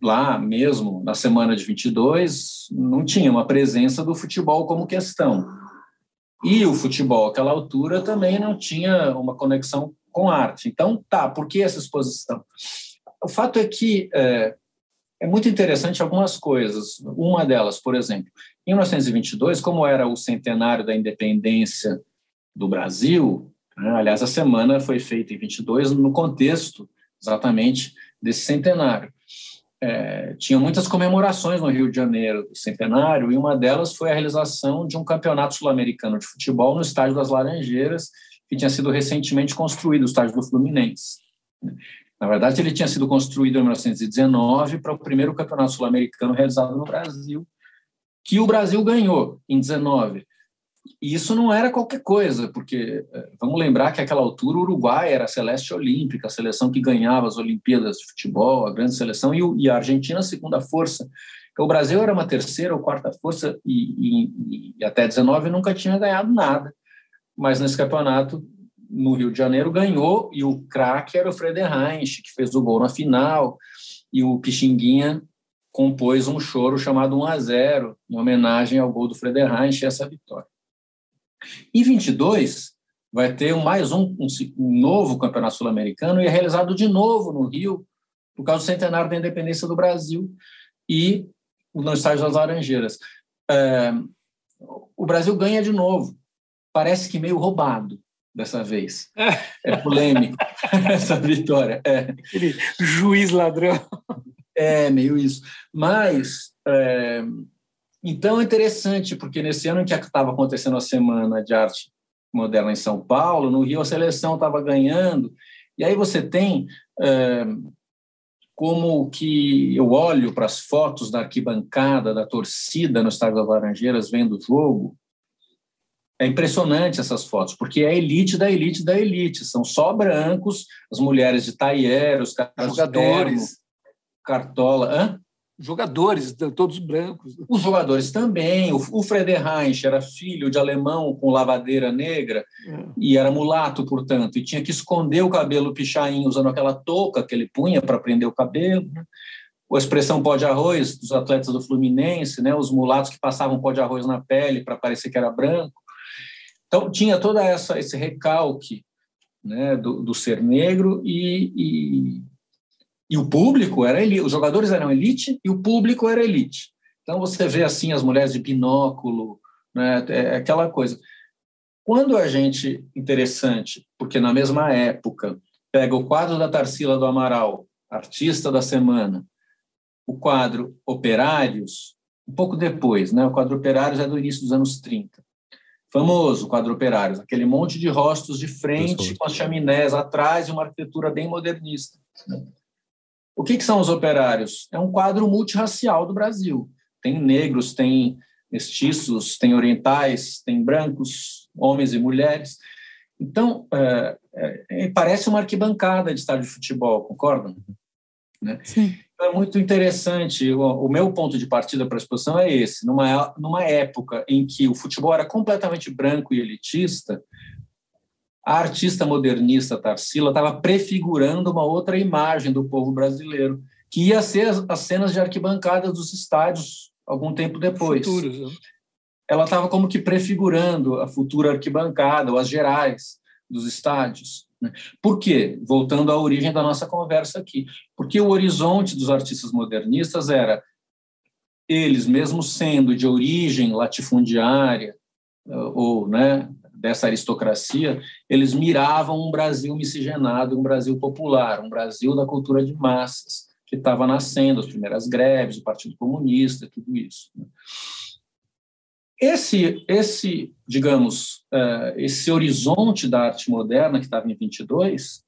Speaker 3: lá mesmo, na semana de 22, não tinha uma presença do futebol como questão. E o futebol, àquela altura, também não tinha uma conexão com arte. Então, tá, por que essa exposição? O fato é que é, é muito interessante algumas coisas. Uma delas, por exemplo, em 1922, como era o centenário da independência do Brasil, né, aliás, a semana foi feita em 22 no contexto exatamente desse centenário é, tinha muitas comemorações no Rio de Janeiro do centenário, e uma delas foi a realização de um campeonato sul-americano de futebol no Estádio das Laranjeiras, que tinha sido recentemente construído, o Estádio do Fluminense. Na verdade, ele tinha sido construído em 1919 para o primeiro campeonato sul-americano realizado no Brasil, que o Brasil ganhou em 19. E isso não era qualquer coisa, porque é, vamos lembrar que naquela altura o Uruguai era a celeste olímpica, a seleção que ganhava as Olimpíadas de futebol, a grande seleção, e, a Argentina a segunda força. Então, o Brasil era uma terceira ou quarta força e, e, e até 19 nunca tinha ganhado nada. Mas nesse campeonato, no Rio de Janeiro, ganhou e o craque era o Frederich, que fez o gol na final, e o Pixinguinha compôs um choro chamado 1 a 0 em homenagem ao gol do Frederich e essa vitória. Em 22, vai ter mais um, um, um novo campeonato sul-americano e é realizado de novo no Rio, por causa do centenário da independência do Brasil e no estádio das Laranjeiras. É, o Brasil ganha de novo. Parece que meio roubado dessa vez. É polêmico essa vitória. É.
Speaker 1: Aquele juiz ladrão.
Speaker 3: É, meio isso. Mas é, então é interessante, porque nesse ano em que estava acontecendo a Semana de Arte Moderna em São Paulo, no Rio a seleção estava ganhando, e aí você tem é, como que eu olho para as fotos da arquibancada, da torcida no Estádio das Laranjeiras vendo o jogo, é impressionante essas fotos, porque é a elite da elite da elite, são só brancos, as mulheres de taier, os caras
Speaker 1: jogadores,
Speaker 3: de terno, cartola, hã?
Speaker 1: Jogadores, todos brancos.
Speaker 3: Os jogadores também. O, Frederich era filho de alemão com lavadeira negra é. e era mulato, portanto, e tinha que esconder o cabelo pichain usando aquela touca que ele punha para prender o cabelo. Né? A expressão pó de arroz dos atletas do Fluminense, né? os mulatos que passavam pó de arroz na pele para parecer que era branco. Então, tinha toda essa esse recalque né, do, do ser negro e, e e o público era elite, os jogadores eram elite e o público era elite. Então você vê assim as mulheres de binóculo, né, é aquela coisa. Quando a gente interessante, porque na mesma época pega o quadro da Tarsila do Amaral, artista da semana, o quadro Operários, um pouco depois, né? O quadro Operários é do início dos anos 30. Famoso o quadro Operários, aquele monte de rostos de frente com as chaminés atrás e uma arquitetura bem modernista. Né? O que, que são os operários? É um quadro multirracial do Brasil. Tem negros, tem mestiços, tem orientais, tem brancos, homens e mulheres. Então, é, é, é parece uma arquibancada de estádio de futebol, concordam? Né?
Speaker 1: Sim.
Speaker 3: Então, é muito interessante. O, o, meu ponto de partida para a exposição é esse. Numa, numa época em que o futebol era completamente branco e elitista, a artista modernista Tarsila estava prefigurando uma outra imagem do povo brasileiro, que ia ser as, as cenas de arquibancadas dos estádios algum tempo depois.
Speaker 1: Futuros, né?
Speaker 3: Ela estava como que prefigurando a futura arquibancada, ou as gerais dos estádios. Né? Por quê? Voltando à origem da nossa conversa aqui. Porque o horizonte dos artistas modernistas era eles, mesmo sendo de origem latifundiária, ou né, dessa aristocracia, eles miravam um Brasil miscigenado, um Brasil popular, um Brasil da cultura de massas, que estava nascendo, as primeiras greves, o Partido Comunista, tudo isso. Né? Esse, esse digamos, eh, esse horizonte da arte moderna que estava em 22,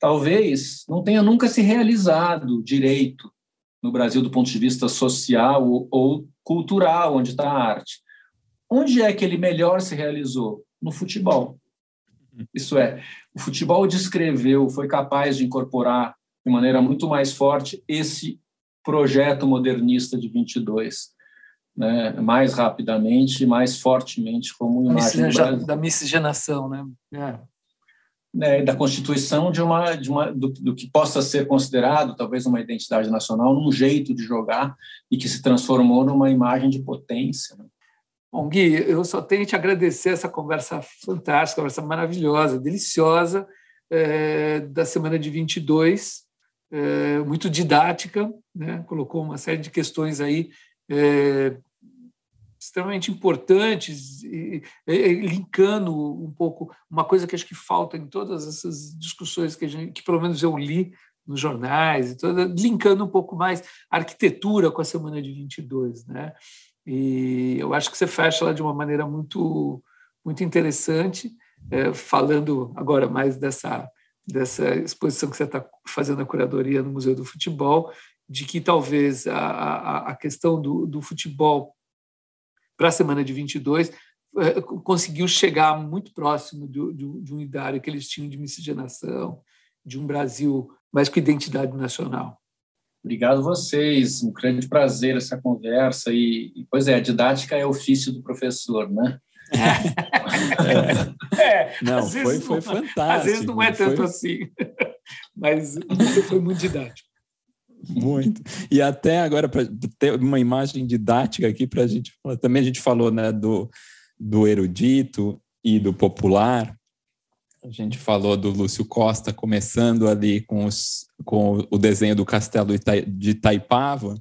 Speaker 3: talvez não tenha nunca se realizado direito no Brasil do ponto de vista social ou cultural, onde está a arte. Onde é que ele melhor se realizou? No futebol. Isso é, o futebol descreveu, foi capaz de incorporar de maneira muito mais forte esse projeto modernista de 22, né? mais rapidamente, mais fortemente como imagem
Speaker 1: da, da miscigenação, né? É.
Speaker 3: Né, da constituição de uma, de uma do, do, que possa ser considerado talvez uma identidade nacional, num jeito de jogar e que se transformou numa imagem de potência. Né?
Speaker 1: Bom, Gui, eu só tenho te agradecer essa conversa fantástica, conversa maravilhosa, deliciosa, é, da semana de 22, é, muito didática, né? colocou uma série de questões aí é, extremamente importantes, e, e, linkando um pouco uma coisa que acho que falta em todas essas discussões que, gente, que pelo menos eu li nos jornais, e toda, linkando um pouco mais a arquitetura com a semana de 22, né? E eu acho que você fecha ela de uma maneira muito, muito interessante, é, falando agora mais dessa, dessa exposição que você está fazendo a curadoria no Museu do Futebol, de que talvez a, a, a questão do, do futebol para a semana de 22 é, conseguiu chegar muito próximo do, do, de um ideário que eles tinham de miscigenação, de um Brasil mais com identidade nacional.
Speaker 3: Obrigado vocês, um grande prazer essa conversa e, e pois é, a didática é ofício do professor, né?
Speaker 1: é, é não, foi, foi fantástico. Às vezes não é tanto foi... assim, mas você foi muito didático.
Speaker 2: Muito. E até agora, para ter uma imagem didática aqui, para a gente também a gente falou né, do, do erudito e do popular, a gente falou do Lúcio Costa começando ali com, os, com o desenho do castelo de Itaipava.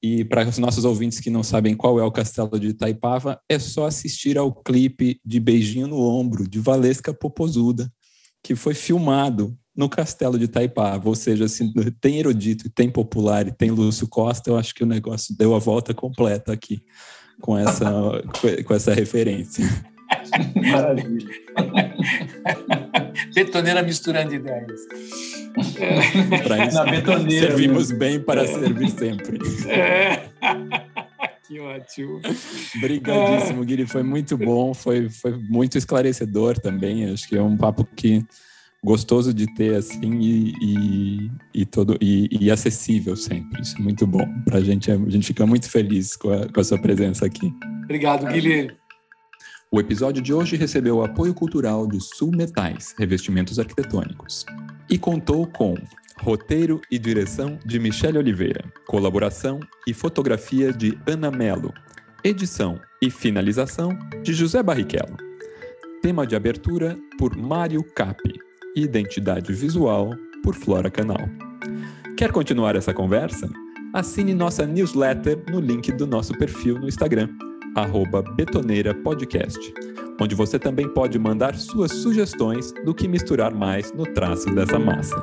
Speaker 2: E para os nossos ouvintes que não sabem qual é o castelo de Itaipava, é só assistir ao clipe de Beijinho no Ombro, de Valesca Popozuda, que foi filmado no castelo de Itaipava. Ou seja, assim, tem erudito, tem popular e tem Lúcio Costa, eu acho que o negócio deu a volta completa aqui com essa, com essa referência.
Speaker 3: Maravilha.
Speaker 1: betoneira misturando ideias.
Speaker 2: É. Para isso, Na betoneira. Servimos mesmo. bem para é. servir sempre. É.
Speaker 1: Que ótimo.
Speaker 2: Obrigadíssimo, Guilherme. Foi muito bom, foi, foi muito esclarecedor também. Acho que é um papo que gostoso de ter assim e, e, e todo e, e, acessível sempre. Isso é muito bom para a gente. A gente fica muito feliz com a, com a sua presença aqui.
Speaker 1: Obrigado, Guilherme.
Speaker 2: O episódio de hoje recebeu o apoio cultural de Sul Metais, revestimentos arquitetônicos, e contou com roteiro e direção de Michele Oliveira, colaboração e fotografia de Ana Melo, edição e finalização de José Barrichello, tema de abertura por Mário Capi, identidade visual por Flora Canal. Quer continuar essa conversa? Assine nossa newsletter no link do nosso perfil no Instagram arroba Betoneira Podcast, onde você também pode mandar suas sugestões do que misturar mais no traço dessa massa.